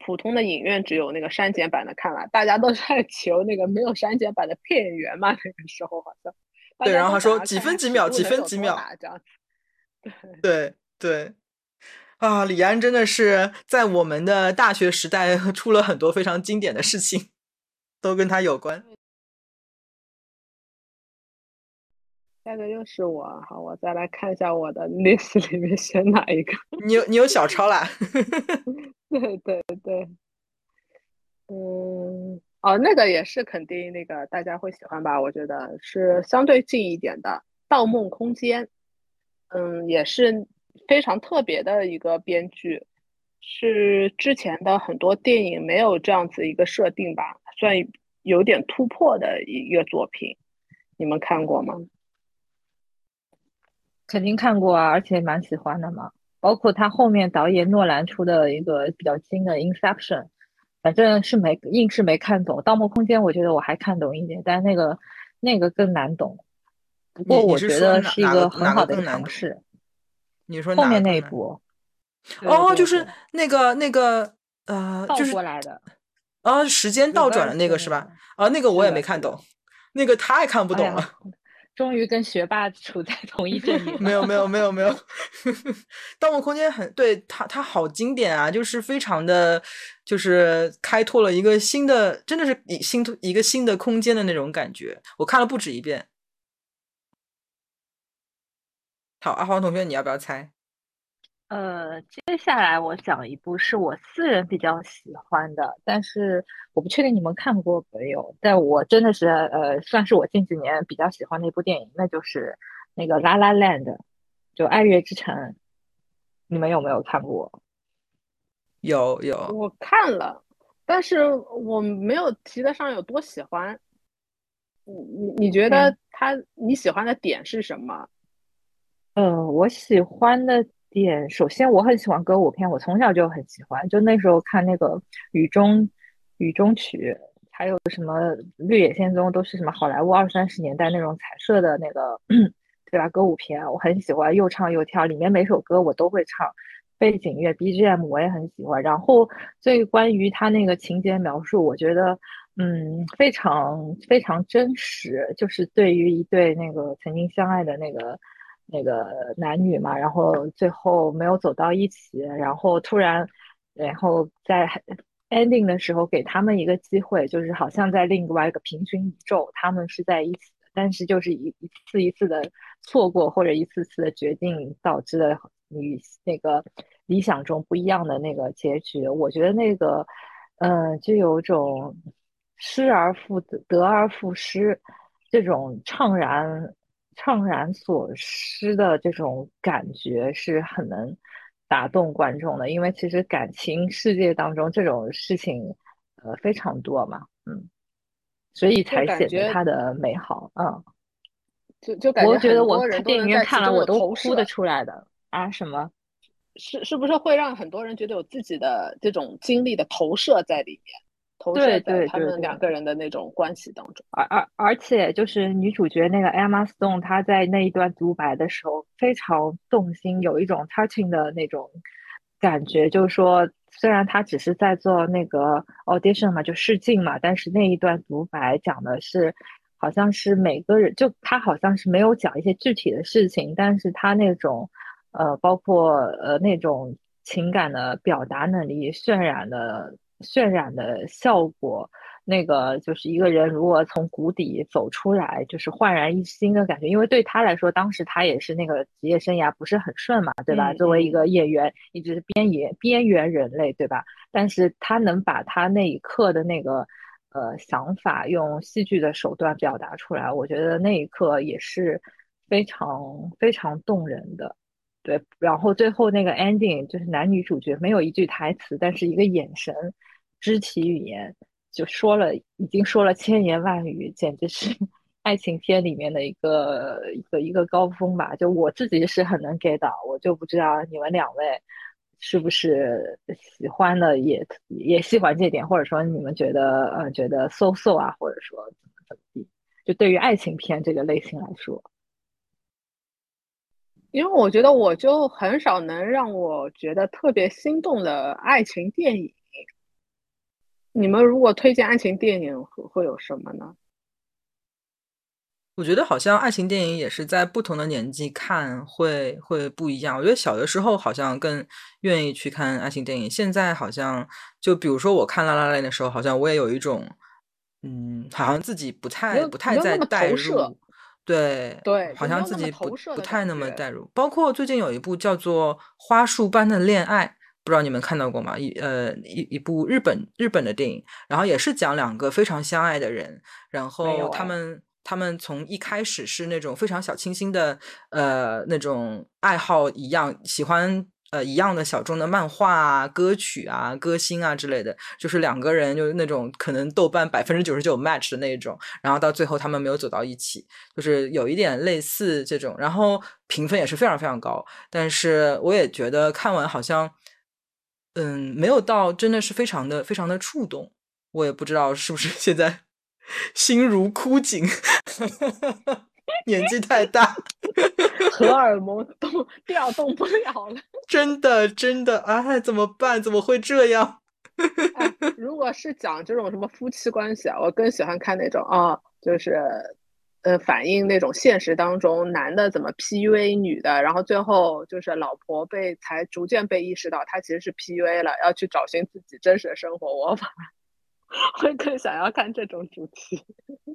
普通的影院只有那个删减版的看了，大家都在求那个没有删减版的片源嘛。那个时候好像对，然后他说几分几秒，几分几秒这样子。对对。啊，李安真的是在我们的大学时代 出了很多非常经典的事情，都跟他有关。下个又是我，好，我再来看一下我的 list 里面选哪一个。你有你有小抄啦？对对对，嗯，哦，那个也是肯定那个大家会喜欢吧？我觉得是相对近一点的《盗梦空间》，嗯，也是。非常特别的一个编剧，是之前的很多电影没有这样子一个设定吧，算有点突破的一个作品。你们看过吗？肯定看过啊，而且蛮喜欢的嘛。包括他后面导演诺兰出的一个比较新的《Inception》，反正是没硬是没看懂。《盗梦空间》我觉得我还看懂一点，但是那个那个更难懂。不过我觉得是一个很好的尝试。你说后面那一部？哦，就是那个那个呃，就是过来的。啊，时间倒转了那个是吧？啊，那个我也没看懂，那个太看不懂了。终于跟学霸处在同一阵营。没有没有没有没有，《盗梦空间》很对它它好经典啊，就是非常的，就是开拓了一个新的，真的是一新一个新的空间的那种感觉。我看了不止一遍。好，阿黄同学，你要不要猜？呃，接下来我讲一部是我私人比较喜欢的，但是我不确定你们看过没有。但我真的是呃，算是我近几年比较喜欢的一部电影，那就是那个《La La Land》，就《爱乐之城》。你们有没有看过？有有，我看了，但是我没有提得上有多喜欢。你你你觉得他你喜欢的点是什么？呃，我喜欢的点，首先我很喜欢歌舞片，我从小就很喜欢。就那时候看那个《雨中雨中曲》，还有什么《绿野仙踪》，都是什么好莱坞二三十年代那种彩色的那个，对吧？歌舞片我很喜欢，又唱又跳，里面每首歌我都会唱，背景乐 BGM 我也很喜欢。然后最关于他那个情节描述，我觉得嗯非常非常真实，就是对于一对那个曾经相爱的那个。那个男女嘛，然后最后没有走到一起，然后突然，然后在 ending 的时候给他们一个机会，就是好像在另外一个平行宇宙，他们是在一起，但是就是一一次一次的错过或者一次次的决定导致了与那个理想中不一样的那个结局。我觉得那个，嗯，就有种失而复得，得而复失这种怅然。怅然所失的这种感觉是很能打动观众的，因为其实感情世界当中这种事情呃非常多嘛，嗯，所以才显得它的美好，嗯，就就感觉我觉得我在电影院看了我都哭的出来的啊，什么？是是不是会让很多人觉得有自己的这种经历的投射在里面？投射在他们两个人的那种关系当中，而而而且就是女主角那个 Emma Stone，她在那一段独白的时候非常动心，有一种 touching 的那种感觉。就是说，虽然她只是在做那个 audition 嘛，就试镜嘛，但是那一段独白讲的是，好像是每个人，就她好像是没有讲一些具体的事情，但是她那种呃，包括呃那种情感的表达能力、渲染的。渲染的效果，那个就是一个人如果从谷底走出来，就是焕然一新的感觉。因为对他来说，当时他也是那个职业生涯不是很顺嘛，对吧？作为一个演员，一直是边缘边缘人类，对吧？但是他能把他那一刻的那个呃想法，用戏剧的手段表达出来，我觉得那一刻也是非常非常动人的。对，然后最后那个 ending 就是男女主角没有一句台词，但是一个眼神、肢体语言就说了，已经说了千言万语，简直是 爱情片里面的一个一个一个高峰吧。就我自己是很能 get 到，我就不知道你们两位是不是喜欢的，也也喜欢这点，或者说你们觉得呃觉得 so so 啊，或者说怎么怎么地，就对于爱情片这个类型来说。因为我觉得我就很少能让我觉得特别心动的爱情电影。你们如果推荐爱情电影会会有什么呢？我觉得好像爱情电影也是在不同的年纪看会会不一样。我觉得小的时候好像更愿意去看爱情电影，现在好像就比如说我看《拉拉链》的时候，好像我也有一种，嗯，好像自己不太不太在代入。对对，好像自己不不太那么代入。包括最近有一部叫做《花束般的恋爱》，不知道你们看到过吗？一呃一一部日本日本的电影，然后也是讲两个非常相爱的人，然后他们他们从一开始是那种非常小清新的呃那种爱好一样喜欢。呃，一样的小众的漫画啊、歌曲啊、歌星啊之类的，就是两个人就是那种可能豆瓣百分之九十九 match 的那种，然后到最后他们没有走到一起，就是有一点类似这种，然后评分也是非常非常高，但是我也觉得看完好像，嗯，没有到真的是非常的非常的触动，我也不知道是不是现在心如枯井。年纪太大，荷 尔蒙动调动不了了。真的，真的，哎，怎么办？怎么会这样？如果是讲这种什么夫妻关系啊，我更喜欢看那种啊，就是呃，反映那种现实当中男的怎么 PUA 女的，然后最后就是老婆被才逐渐被意识到他其实是 PUA 了，要去找寻自己真实的生活。我反而 会更想要看这种主题。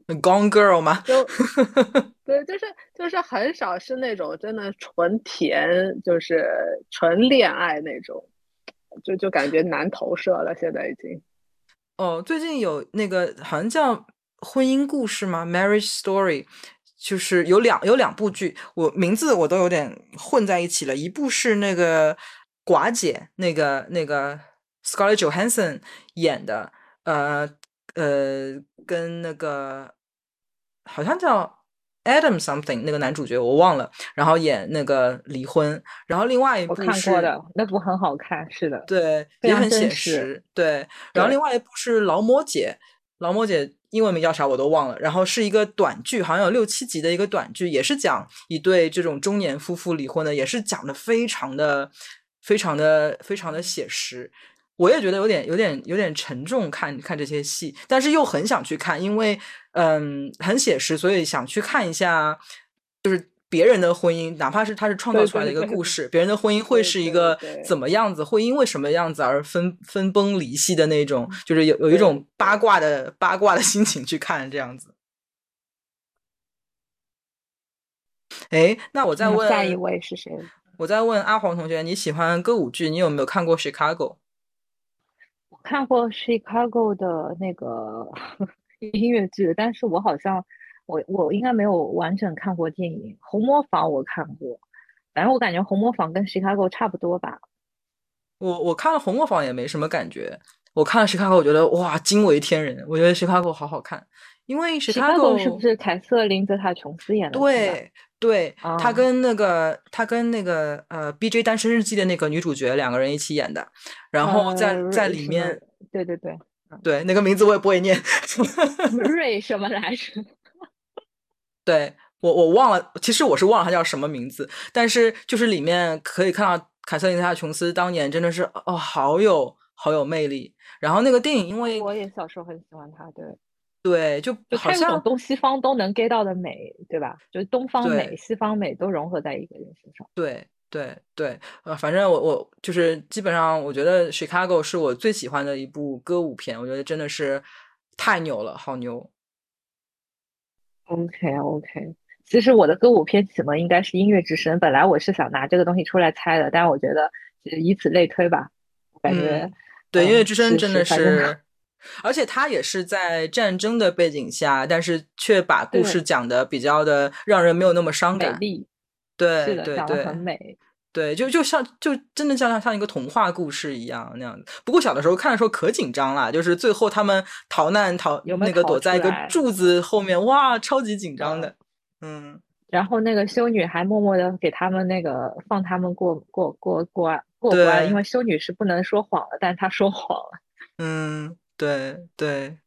Gone Girl 吗？就 对，就是就是很少是那种真的纯甜，就是纯恋爱那种，就就感觉难投射了。现在已经哦，最近有那个好像叫婚姻故事吗？Marriage Story，就是有两有两部剧，我名字我都有点混在一起了。一部是那个寡姐，那个那个 Scarlett Johansson 演的。呃呃，跟那个好像叫 Adam something 那个男主角我忘了，然后演那个离婚，然后另外一部看过的那部很好看，是的，对，也很写实，对。然后另外一部是劳模姐，劳模姐英文名叫啥我都忘了，然后是一个短剧，好像有六七集的一个短剧，也是讲一对这种中年夫妇离婚的，也是讲的非常的非常的非常的写实。我也觉得有点、有点、有点沉重，看看这些戏，但是又很想去看，因为嗯，很写实，所以想去看一下，就是别人的婚姻，哪怕是他是创造出来的一个故事，别人的婚姻会是一个怎么样子，会因为什么样子而分分崩离析的那种，就是有有一种八卦的八卦的心情去看这样子。哎，那我再问下一位是谁？我再问阿黄同学，你喜欢歌舞剧？你有没有看过《Chicago》？看过 Chicago 的那个 音乐剧，但是我好像我我应该没有完整看过电影。红磨坊我看过，反正我感觉红磨坊跟 Chicago 差不多吧。我我看了红磨坊也没什么感觉，我看了 Chicago，我觉得哇惊为天人，我觉得 Chicago 好好看，因为 Chicago 是不是凯瑟琳泽塔琼斯演的？对。对他跟那个他跟那个呃《B J 单身日记》的那个女主角两个人一起演的，然后在在里面，对对对对，那个名字我也不会念，瑞什么来着？对我我忘了，其实我是忘了他叫什么名字，但是就是里面可以看到凯瑟琳娜琼斯当年真的是哦，好有好有魅力。然后那个电影，因为我也小时候很喜欢他，对。对，就就它有种东西方都能 get 到的美，对吧？就是东方美、西方美都融合在一个人身上。对对对，呃，反正我我就是基本上，我觉得《Chicago》是我最喜欢的一部歌舞片，我觉得真的是太牛了，好牛。OK OK，其实我的歌舞片启蒙应该是《音乐之声》，本来我是想拿这个东西出来猜的，但是我觉得以此类推吧，感觉对《音乐之声》真的是。而且他也是在战争的背景下，但是却把故事讲的比较的让人没有那么伤感。美丽，对对对，讲的很美。对，就就像就真的像像一个童话故事一样那样子。不过小的时候看的时候可紧张了，就是最后他们逃难逃有没有那个躲在一个柱子后面，哇，超级紧张的。嗯，然后那个修女还默默的给他们那个放他们过过过过过关，因为修女是不能说谎的，但是她说谎了。嗯，对对。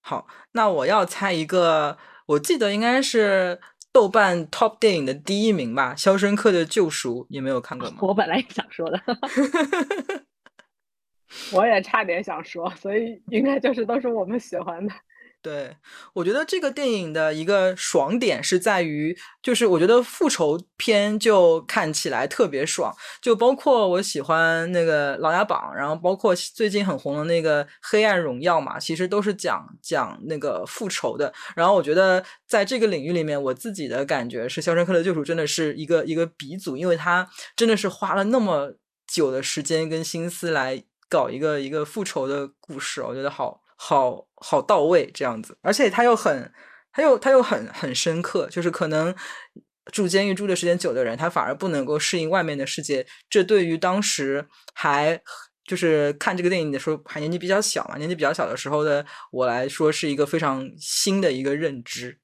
好，那我要猜一个，我记得应该是豆瓣 Top 电影的第一名吧，《肖申克的救赎》，你没有看过吗？我本来也想说的，我也差点想说，所以应该就是都是我们喜欢的。对，我觉得这个电影的一个爽点是在于，就是我觉得复仇片就看起来特别爽，就包括我喜欢那个《琅琊榜》，然后包括最近很红的那个《黑暗荣耀》嘛，其实都是讲讲那个复仇的。然后我觉得在这个领域里面，我自己的感觉是《肖申克的救赎》真的是一个一个鼻祖，因为他真的是花了那么久的时间跟心思来搞一个一个复仇的故事，我觉得好好好到位这样子，而且他又很，他又他又很很深刻，就是可能住监狱住的时间久的人，他反而不能够适应外面的世界，这对于当时还就是看这个电影的时候还年纪比较小嘛，年纪比较小的时候的我来说，是一个非常新的一个认知。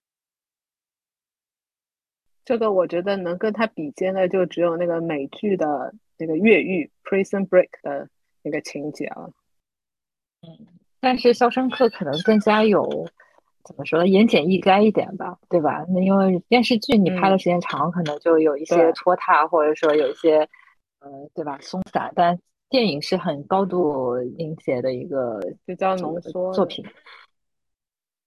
这个我觉得能跟他比肩的，就只有那个美剧的那个越狱 （Prison Break） 的那个情节了。但是《肖申克》可能更加有怎么说呢，言简意赅一点吧，对吧？那因为电视剧你拍的时间长，可能就有一些拖沓，或者说有一些呃，对吧，松散。但电影是很高度凝结的一个比较浓缩作品。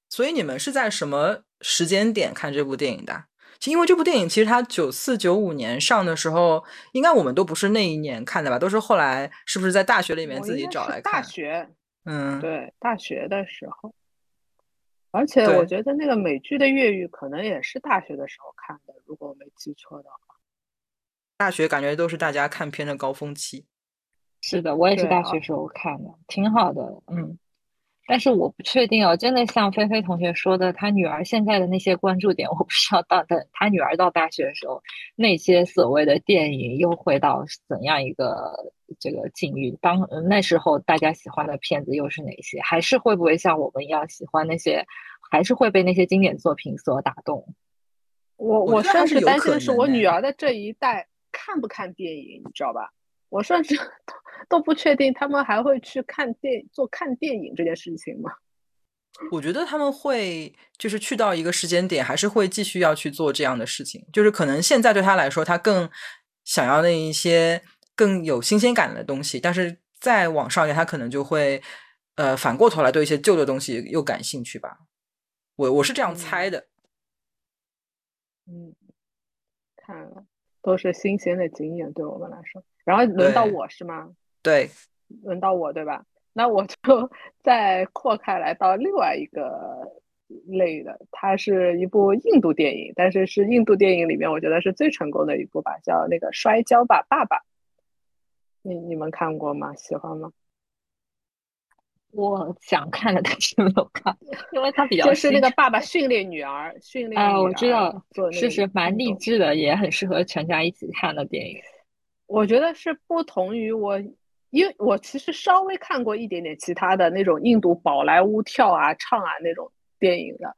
所以你们是在什么时间点看这部电影的？因为这部电影其实它九四九五年上的时候，应该我们都不是那一年看的吧，都是后来是不是在大学里面自己找来看？大学，嗯，对，大学的时候。而且我觉得那个美剧的越狱可能也是大学的时候看的，如果我没记错的话。大学感觉都是大家看片的高峰期。是的，我也是大学时候看的，挺好的，嗯。但是我不确定哦，真的像菲菲同学说的，他女儿现在的那些关注点，我不知道到等他女儿到大学的时候，那些所谓的电影又会到怎样一个这个境遇？当呃那时候大家喜欢的片子又是哪些？还是会不会像我们一样喜欢那些，还是会被那些经典作品所打动？我我觉得还甚至是担心的是我女儿的这一代看不看电影，你知道吧？我甚至都 都不确定他们还会去看电做看电影这件事情吗？我觉得他们会就是去到一个时间点，还是会继续要去做这样的事情。就是可能现在对他来说，他更想要那一些更有新鲜感的东西，但是再往上一点，他可能就会呃反过头来对一些旧的东西又感兴趣吧。我我是这样猜的。嗯，看了都是新鲜的经验对我们来说。然后轮到我是吗？对，轮到我对吧？那我就 再扩开来到另外一个类的，它是一部印度电影，但是是印度电影里面我觉得是最成功的一部吧，叫那个《摔跤吧，爸爸》。你你们看过吗？喜欢吗？我想看的，但是没有看，因为它比较就是那个爸爸训练女儿，训练啊，女我知道，是是蛮励志的，也很适合全家一起看的电影。我觉得是不同于我，因为我其实稍微看过一点点其他的那种印度宝莱坞跳啊、唱啊那种电影的，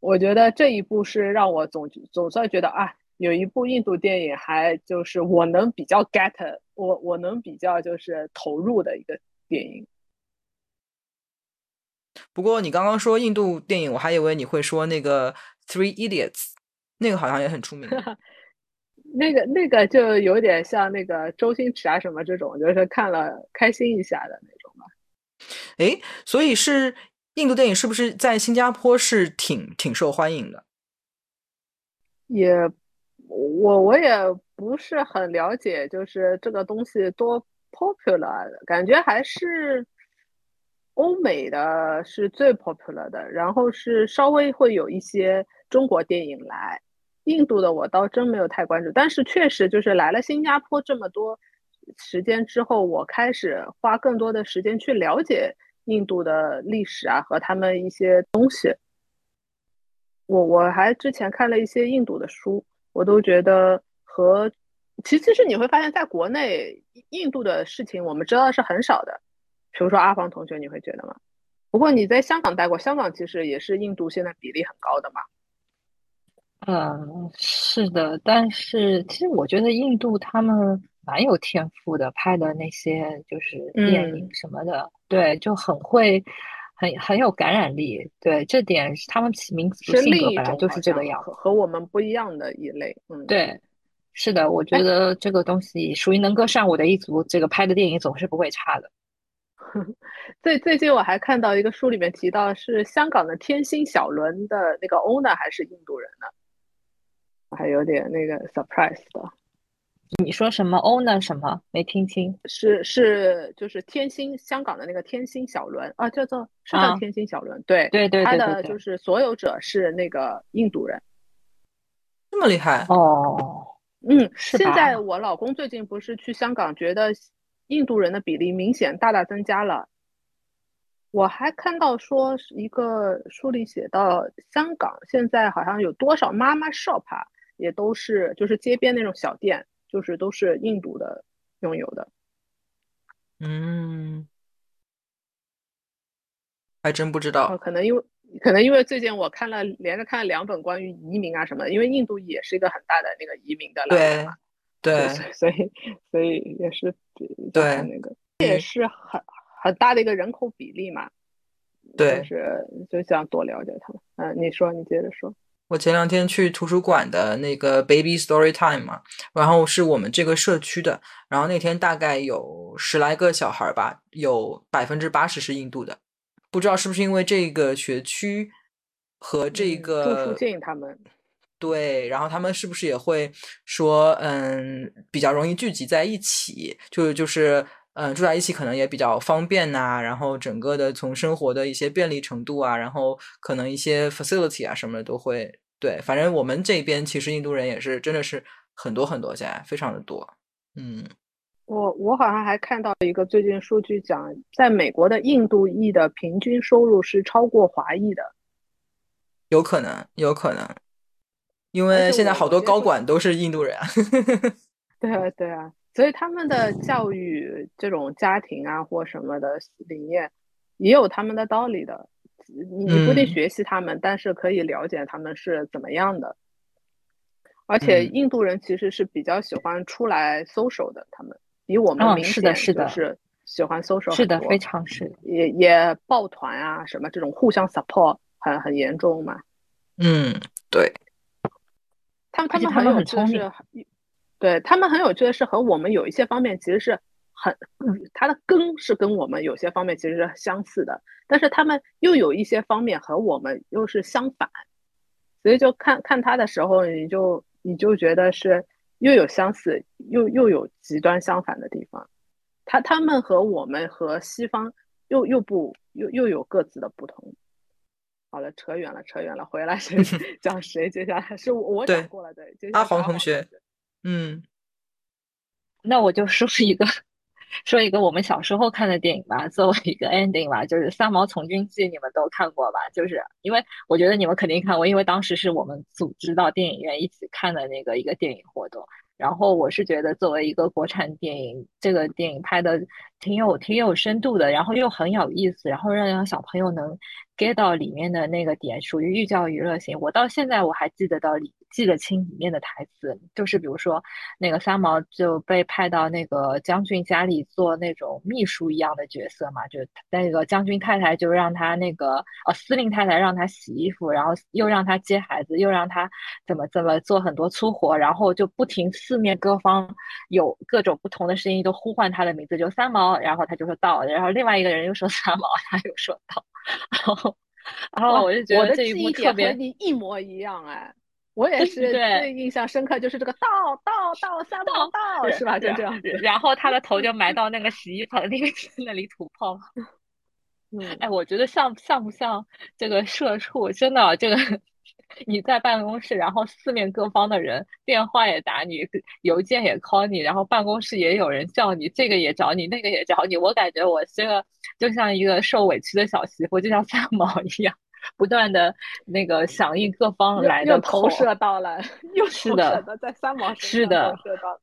我觉得这一部是让我总总算觉得啊，有一部印度电影还就是我能比较 get，我我能比较就是投入的一个电影。不过你刚刚说印度电影，我还以为你会说那个《Three Idiots》，那个好像也很出名。那个那个就有点像那个周星驰啊什么这种，就是看了开心一下的那种吧。哎，所以是印度电影是不是在新加坡是挺挺受欢迎的？也，我我也不是很了解，就是这个东西多 popular，感觉还是欧美的是最 popular 的，然后是稍微会有一些中国电影来，印度的我倒真没有太关注，但是确实就是来了新加坡这么多时间之后，我开始花更多的时间去了解印度的历史啊和他们一些东西。我我还之前看了一些印度的书，我都觉得和其其实你会发现在国内印度的事情我们知道是很少的，比如说阿芳同学，你会觉得吗？不过你在香港待过，香港其实也是印度现在比例很高的嘛。嗯，是的，但是其实我觉得印度他们蛮有天赋的，拍的那些就是电影什么的，对，就很会，很很有感染力。对，这点是他们民族性格本来就是这个样子，和我们不一样的一类。嗯，对，是的，我觉得这个东西属于能歌善舞的一族，这个拍的电影总是不会差的。最最近我还看到一个书里面提到，是香港的天星小轮的那个 owner 还是印度人呢？还有点那个 surprise 的。你说什么 owner 什么没听清？是是就是天星香港的那个天星小轮啊，叫做是叫天星小轮，对对对，他的就是所有者是那个印度人，这么厉害哦。嗯，现在我老公最近不是去香港，觉得印度人的比例明显大大增加了。我还看到说一个书里写到，香港现在好像有多少妈妈 shop 啊？也都是就是街边那种小店，就是都是印度的拥有的。嗯，还真不知道。可能因为可能因为最近我看了连着看了两本关于移民啊什么的，因为印度也是一个很大的那个移民的来源嘛。对，所以所以也是对那个也是很很大的一个人口比例嘛。对，就是就想多了解他们。嗯，你说，你接着说。我前两天去图书馆的那个 Baby Story Time 嘛，然后是我们这个社区的，然后那天大概有十来个小孩吧，有百分之八十是印度的，不知道是不是因为这个学区和这个住附近他们对，然后他们是不是也会说，嗯，比较容易聚集在一起，就就是。嗯，住在一起可能也比较方便呐，然后整个的从生活的一些便利程度啊，然后可能一些 facility 啊什么的都会对。反正我们这边其实印度人也是真的是很多很多现在非常的多。嗯，我我好像还看到一个最近数据讲，在美国的印度裔的平均收入是超过华裔的。有可能，有可能，因为现在好多高管都是印度人。对啊，对啊。所以他们的教育这种家庭啊或什么的理念，也有他们的道理的。你你不一定学习他们，但是可以了解他们是怎么样的。而且印度人其实是比较喜欢出来 social 的，他们比我们明显就是喜欢 social，是的，非常是，也也抱团啊什么这种互相 support 很很严重嘛。嗯，对。他们他们很很聪明。对他们很有趣的是，和我们有一些方面其实是很，它的根是跟我们有些方面其实是相似的，但是他们又有一些方面和我们又是相反，所以就看看他的时候，你就你就觉得是又有相似，又又有极端相反的地方。他他们和我们和西方又又不又又有各自的不同。好了，扯远了，扯远了，回来谁 讲谁？接下来是我讲过了，对，阿黄同学。嗯，那我就说一个，说一个我们小时候看的电影吧，作为一个 ending 吧，就是《三毛从军记》，你们都看过吧？就是因为我觉得你们肯定看过，因为当时是我们组织到电影院一起看的那个一个电影活动。然后我是觉得，作为一个国产电影，这个电影拍的挺有挺有深度的，然后又很有意思，然后让让小朋友能 get 到里面的那个点，属于寓教于乐型。我到现在我还记得到里记得清里面的台词，就是比如说那个三毛就被派到那个将军家里做那种秘书一样的角色嘛，就那个将军太太就让他那个呃司令太太让他洗衣服，然后又让他接孩子，又让他怎么怎么做很多粗活，然后就不停。四面各方有各种不同的声音都呼唤他的名字，就三毛，然后他就说到，然后另外一个人又说三毛，他又说到，然后，然后我就觉得这一幕特别你一模一样哎，我也是最印象深刻就是这个倒倒倒三毛倒是吧？就这样子，然后他的头就埋 到那个洗衣粉那个那里吐泡，嗯，哎，我觉得像像不像这个社畜？真的这个。你在办公室，然后四面各方的人电话也打你，邮件也 call 你，然后办公室也有人叫你，这个也找你，那个也找你。我感觉我这个就像一个受委屈的小媳妇，就像三毛 一样，不断的那个响应各方来的投射到了，又是的，在三毛是的，投射到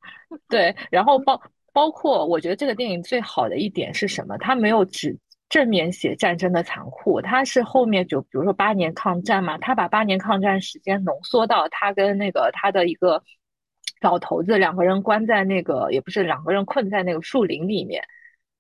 对，然后包包括我觉得这个电影最好的一点是什么？它没有只。正面写战争的残酷，他是后面就比如说八年抗战嘛，他把八年抗战时间浓缩到他跟那个他的一个老头子两个人关在那个也不是两个人困在那个树林里面，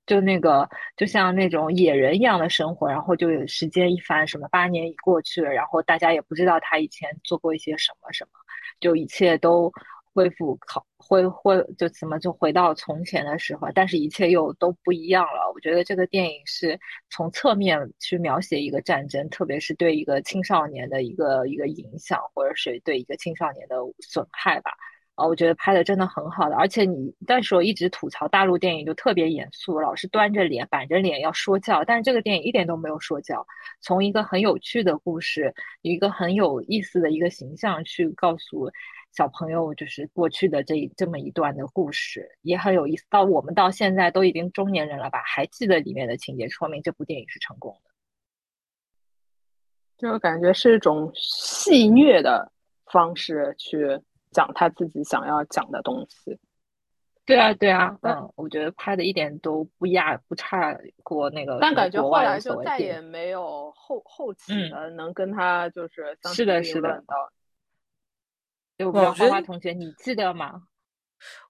就那个就像那种野人一样的生活，然后就有时间一翻，什么八年已过去了，然后大家也不知道他以前做过一些什么什么，就一切都。恢复考恢恢就怎么就回到从前的时候，但是一切又都不一样了。我觉得这个电影是从侧面去描写一个战争，特别是对一个青少年的一个一个影响，或者是对一个青少年的损害吧。啊，我觉得拍的真的很好的。而且你，但是我一直吐槽大陆电影就特别严肃，老是端着脸板着脸要说教，但是这个电影一点都没有说教，从一个很有趣的故事，一个很有意思的一个形象去告诉。小朋友就是过去的这这么一段的故事，也很有意思。到我们到现在都已经中年人了吧，还记得里面的情节，说明这部电影是成功的。就感觉是一种戏谑的方式去讲他自己想要讲的东西。对啊，对啊，嗯，我觉得拍的一点都不亚不差过那个。但感觉后来就再也没有后后期的能跟他就是是的，是的。对，我不知道花花同学，你记得吗？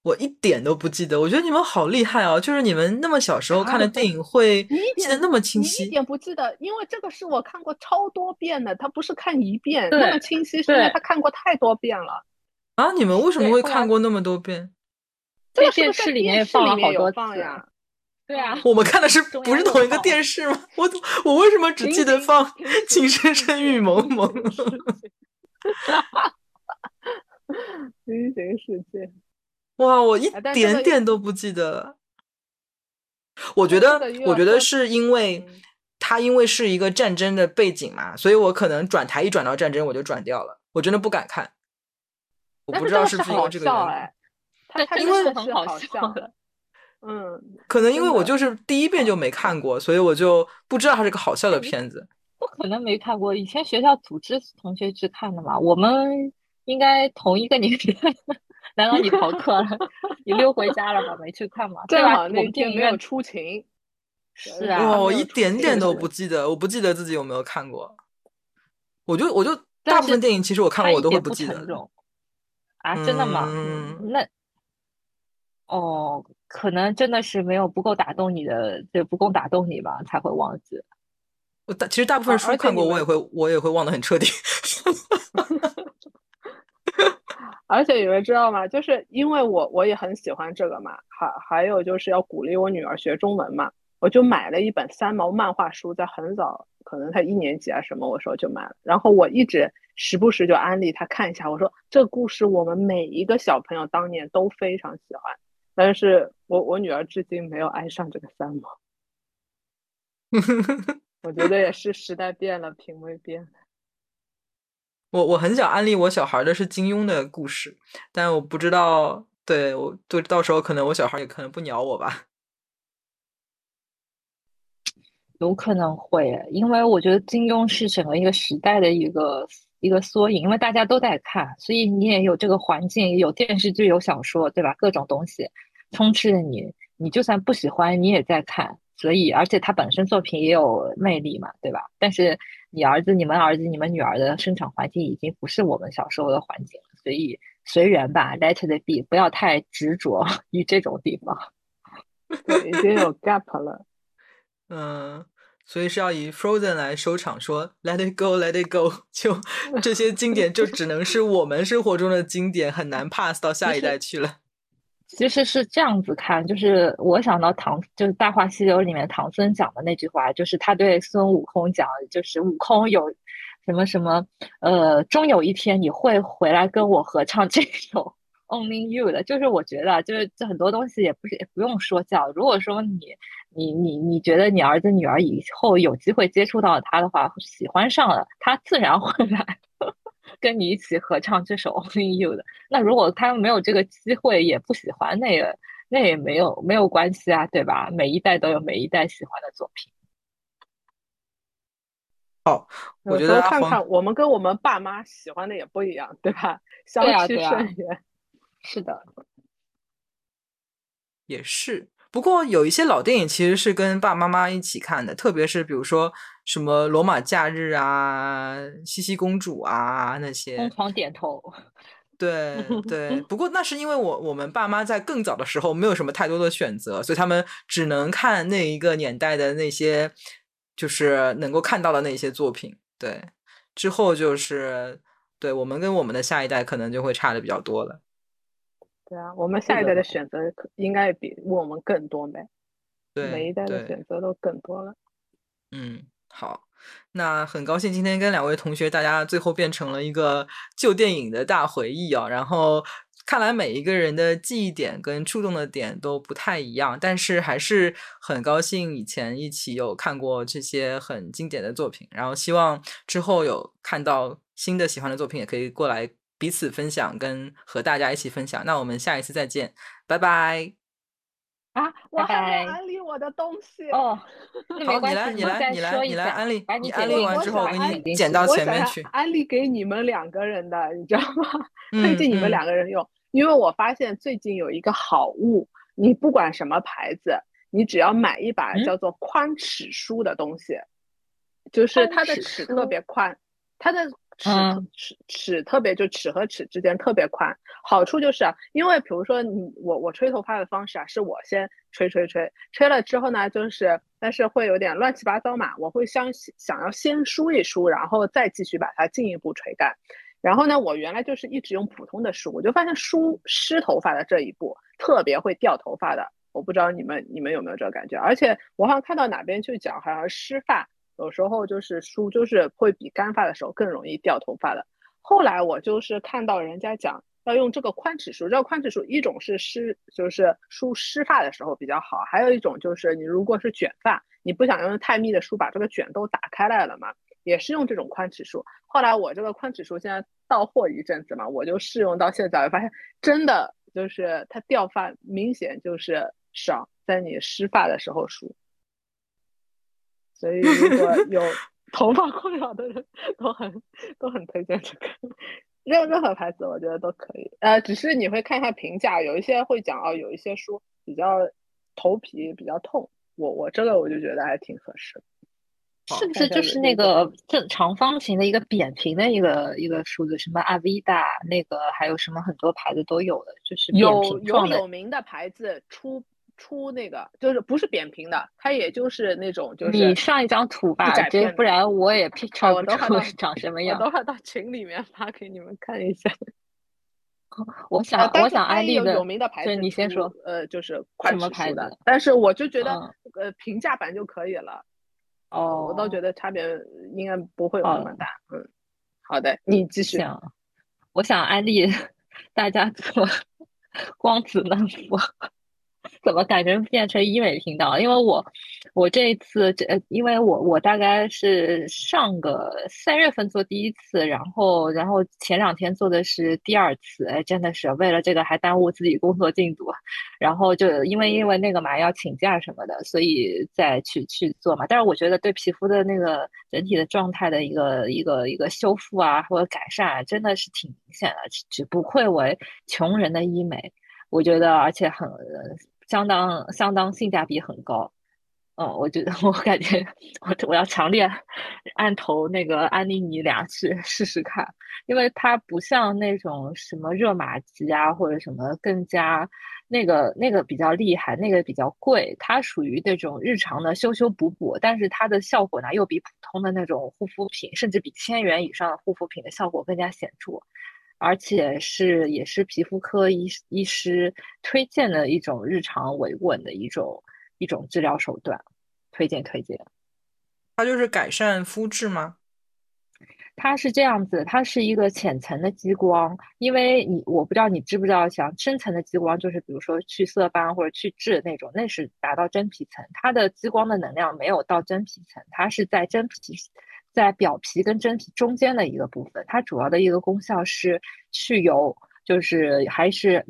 我一点都不记得。我觉得你们好厉害哦，就是你们那么小时候看的电影会记得那么清晰。一点不记得，因为这个是我看过超多遍的，他不是看一遍那么清晰，是因为他看过太多遍了。啊，你们为什么会看过那么多遍？在电视里面放了好多放呀。对啊，我们看的是不是同一个电视吗？我我为什么只记得放《情深深雨蒙蒙》？平行世界，哇！我一点点都不记得了。我觉得，我觉得是因为它因为是一个战争的背景嘛，所以我可能转台一转到战争，我就转掉了。我真的不敢看。我不知道是不是因为这个原因。他因为很好笑的。嗯，可能因为我就是第一遍就没看过，所以我就不知道它是个好笑的片子。不可能没看过，以前学校组织同学去看的嘛。我们。应该同一个年代，难道你逃课了？你溜回家了吗？没去看吗？正好那天没有出勤。是啊，我一点点都不记得，我不记得自己有没有看过。我就我就大部分电影其实我看过，我都会不记得。啊，真的吗？嗯那哦，可能真的是没有不够打动你的，对不够打动你吧，才会忘记。我大其实大部分书看过，我也会我也会忘得很彻底。而且你们知道吗？就是因为我我也很喜欢这个嘛，还还有就是要鼓励我女儿学中文嘛，我就买了一本三毛漫画书，在很早，可能他一年级啊什么，我说就买了。然后我一直时不时就安利他看一下，我说这个故事我们每一个小朋友当年都非常喜欢，但是我我女儿至今没有爱上这个三毛。我觉得也是时代变了，品味变了。我我很想安利我小孩的是金庸的故事，但我不知道，对我对到时候可能我小孩也可能不鸟我吧，有可能会，因为我觉得金庸是整个一个时代的一个一个缩影，因为大家都在看，所以你也有这个环境，有电视剧，有小说，对吧？各种东西充斥着你，你就算不喜欢，你也在看。所以，而且他本身作品也有魅力嘛，对吧？但是你儿子、你们儿子、你们女儿的生长环境已经不是我们小时候的环境了，所以随缘吧，Let it be，不要太执着 于这种地方。对，已经有 gap 了。嗯，所以是要以 Frozen 来收场，说 Let it go，Let it go，就 这些经典就只能是我们生活中的经典，很难 pass 到下一代去了。其实是这样子看，就是我想到唐，就是《大话西游》里面唐僧讲的那句话，就是他对孙悟空讲，就是悟空有什么什么，呃，终有一天你会回来跟我合唱这首 《Only You》的。就是我觉得，就是这很多东西也不是也不用说教。如果说你你你你觉得你儿子女儿以后有机会接触到他的话，喜欢上了，他自然会来。跟你一起合唱这首 Only You 的。那如果他没有这个机会，也不喜欢，那也那也没有没有关系啊，对吧？每一代都有每一代喜欢的作品。哦，我觉得看看我们跟我们爸妈喜欢的也不一样，对吧？相去甚远。是的，也是。不过有一些老电影其实是跟爸爸妈妈一起看的，特别是比如说什么《罗马假日》啊，《茜茜公主》啊那些。疯狂点头。对 对，不过那是因为我我们爸妈在更早的时候没有什么太多的选择，所以他们只能看那一个年代的那些，就是能够看到的那些作品。对，之后就是对我们跟我们的下一代可能就会差的比较多了。对啊，我们下一代的选择应该比我们更多呗。对，每一代的选择都更多了。嗯，好，那很高兴今天跟两位同学，大家最后变成了一个旧电影的大回忆啊。然后看来每一个人的记忆点跟触动的点都不太一样，但是还是很高兴以前一起有看过这些很经典的作品。然后希望之后有看到新的喜欢的作品，也可以过来。彼此分享，跟和大家一起分享。那我们下一次再见，拜拜。啊，我还要安利我的东西哦。好，你来，你来，你来，你来安利。你安利完之后，我给你剪到前面去。安利给你们两个人的，你知道吗？推荐你们两个人用，因为我发现最近有一个好物，你不管什么牌子，你只要买一把叫做宽尺书的东西，就是它的尺特别宽，它的。尺尺尺特别就尺和尺之间特别宽，好处就是啊，因为比如说你我我吹头发的方式啊，是我先吹吹吹，吹了之后呢，就是但是会有点乱七八糟嘛，我会想想要先梳一梳，然后再继续把它进一步吹干。然后呢，我原来就是一直用普通的梳，我就发现梳湿头发的这一步特别会掉头发的，我不知道你们你们有没有这个感觉？而且我好像看到哪边去讲，好像湿发。有时候就是梳，就是会比干发的时候更容易掉头发的。后来我就是看到人家讲要用这个宽齿梳，这个宽齿梳一种是湿，就是梳湿发的时候比较好，还有一种就是你如果是卷发，你不想用太密的梳把这个卷都打开来了嘛，也是用这种宽齿梳。后来我这个宽齿梳现在到货一阵子嘛，我就试用到现在，我发现真的就是它掉发明显就是少，在你湿发的时候梳。所以，如果 有头发困扰的人，都很都很推荐这个。任任何牌子，我觉得都可以。呃，只是你会看一下评价，有一些会讲哦，有一些书比较头皮比较痛。我我这个我就觉得还挺合适。是不是就是那个正长方形的一个扁平的一个一个梳子？什么阿维达那个，还有什么很多牌子都有的，就是有有有名的牌子出。出那个就是不是扁平的，它也就是那种就是你上一张图吧，不然我也不出长什么样。我等会到群里面发给你们看一下。我想我想安利的有名的牌子，你先说。呃，就是什么牌子？但是我就觉得呃平价版就可以了。哦，我倒觉得差别应该不会有那么大。嗯，好的，你继续。我想安利 大家做 光子嫩肤。怎么感觉变成医美频道？因为我，我这一次这，因为我我大概是上个三月份做第一次，然后然后前两天做的是第二次，哎，真的是为了这个还耽误自己工作进度，然后就因为因为那个嘛要请假什么的，所以再去去做嘛。但是我觉得对皮肤的那个整体的状态的一个一个一个修复啊或者改善，真的是挺明显的，只不愧为穷人的医美，我觉得而且很。相当相当性价比很高，嗯，我觉得 我感觉我我要强烈按头那个安利你俩去试试看，因为它不像那种什么热玛吉啊或者什么更加那个那个比较厉害，那个比较贵，它属于那种日常的修修补补，但是它的效果呢又比普通的那种护肤品，甚至比千元以上的护肤品的效果更加显著。而且是也是皮肤科医医师推荐的一种日常维稳的一种一种治疗手段，推荐推荐。它就是改善肤质吗？它是这样子，它是一个浅层的激光，因为你我不知道你知不知道，像深层的激光就是比如说去色斑或者去痣那种，那是达到真皮层，它的激光的能量没有到真皮层，它是在真皮。在表皮跟真皮中间的一个部分，它主要的一个功效是去油。就是还是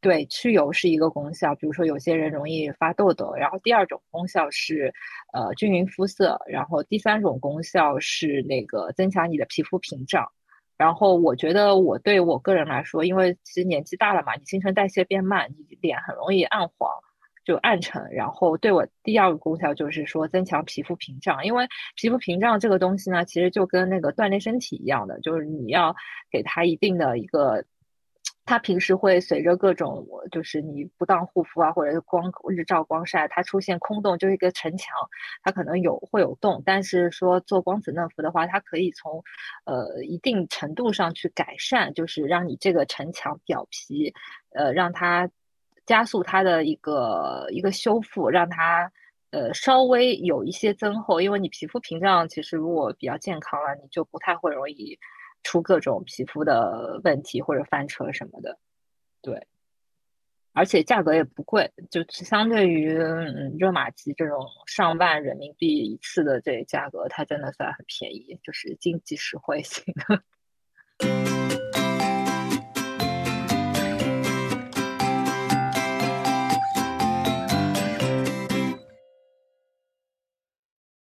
对去油是一个功效，比如说有些人容易发痘痘，然后第二种功效是呃均匀肤色，然后第三种功效是那个增强你的皮肤屏障。然后我觉得我对我个人来说，因为其实年纪大了嘛，你新陈代谢变慢，你脸很容易暗黄，就暗沉。然后对我第二个功效就是说增强皮肤屏障，因为皮肤屏障这个东西呢，其实就跟那个锻炼身体一样的，就是你要给它一定的一个。它平时会随着各种，就是你不当护肤啊，或者是光日照光晒，它出现空洞，就是一个城墙，它可能有会有洞。但是说做光子嫩肤的话，它可以从，呃一定程度上去改善，就是让你这个城墙表皮，呃让它加速它的一个一个修复，让它呃稍微有一些增厚。因为你皮肤屏障其实如果比较健康了，你就不太会容易。出各种皮肤的问题或者翻车什么的，对，而且价格也不贵，就相对于嗯热玛吉这种上万人民币一次的这价格，它真的算很便宜，就是经济实惠型的。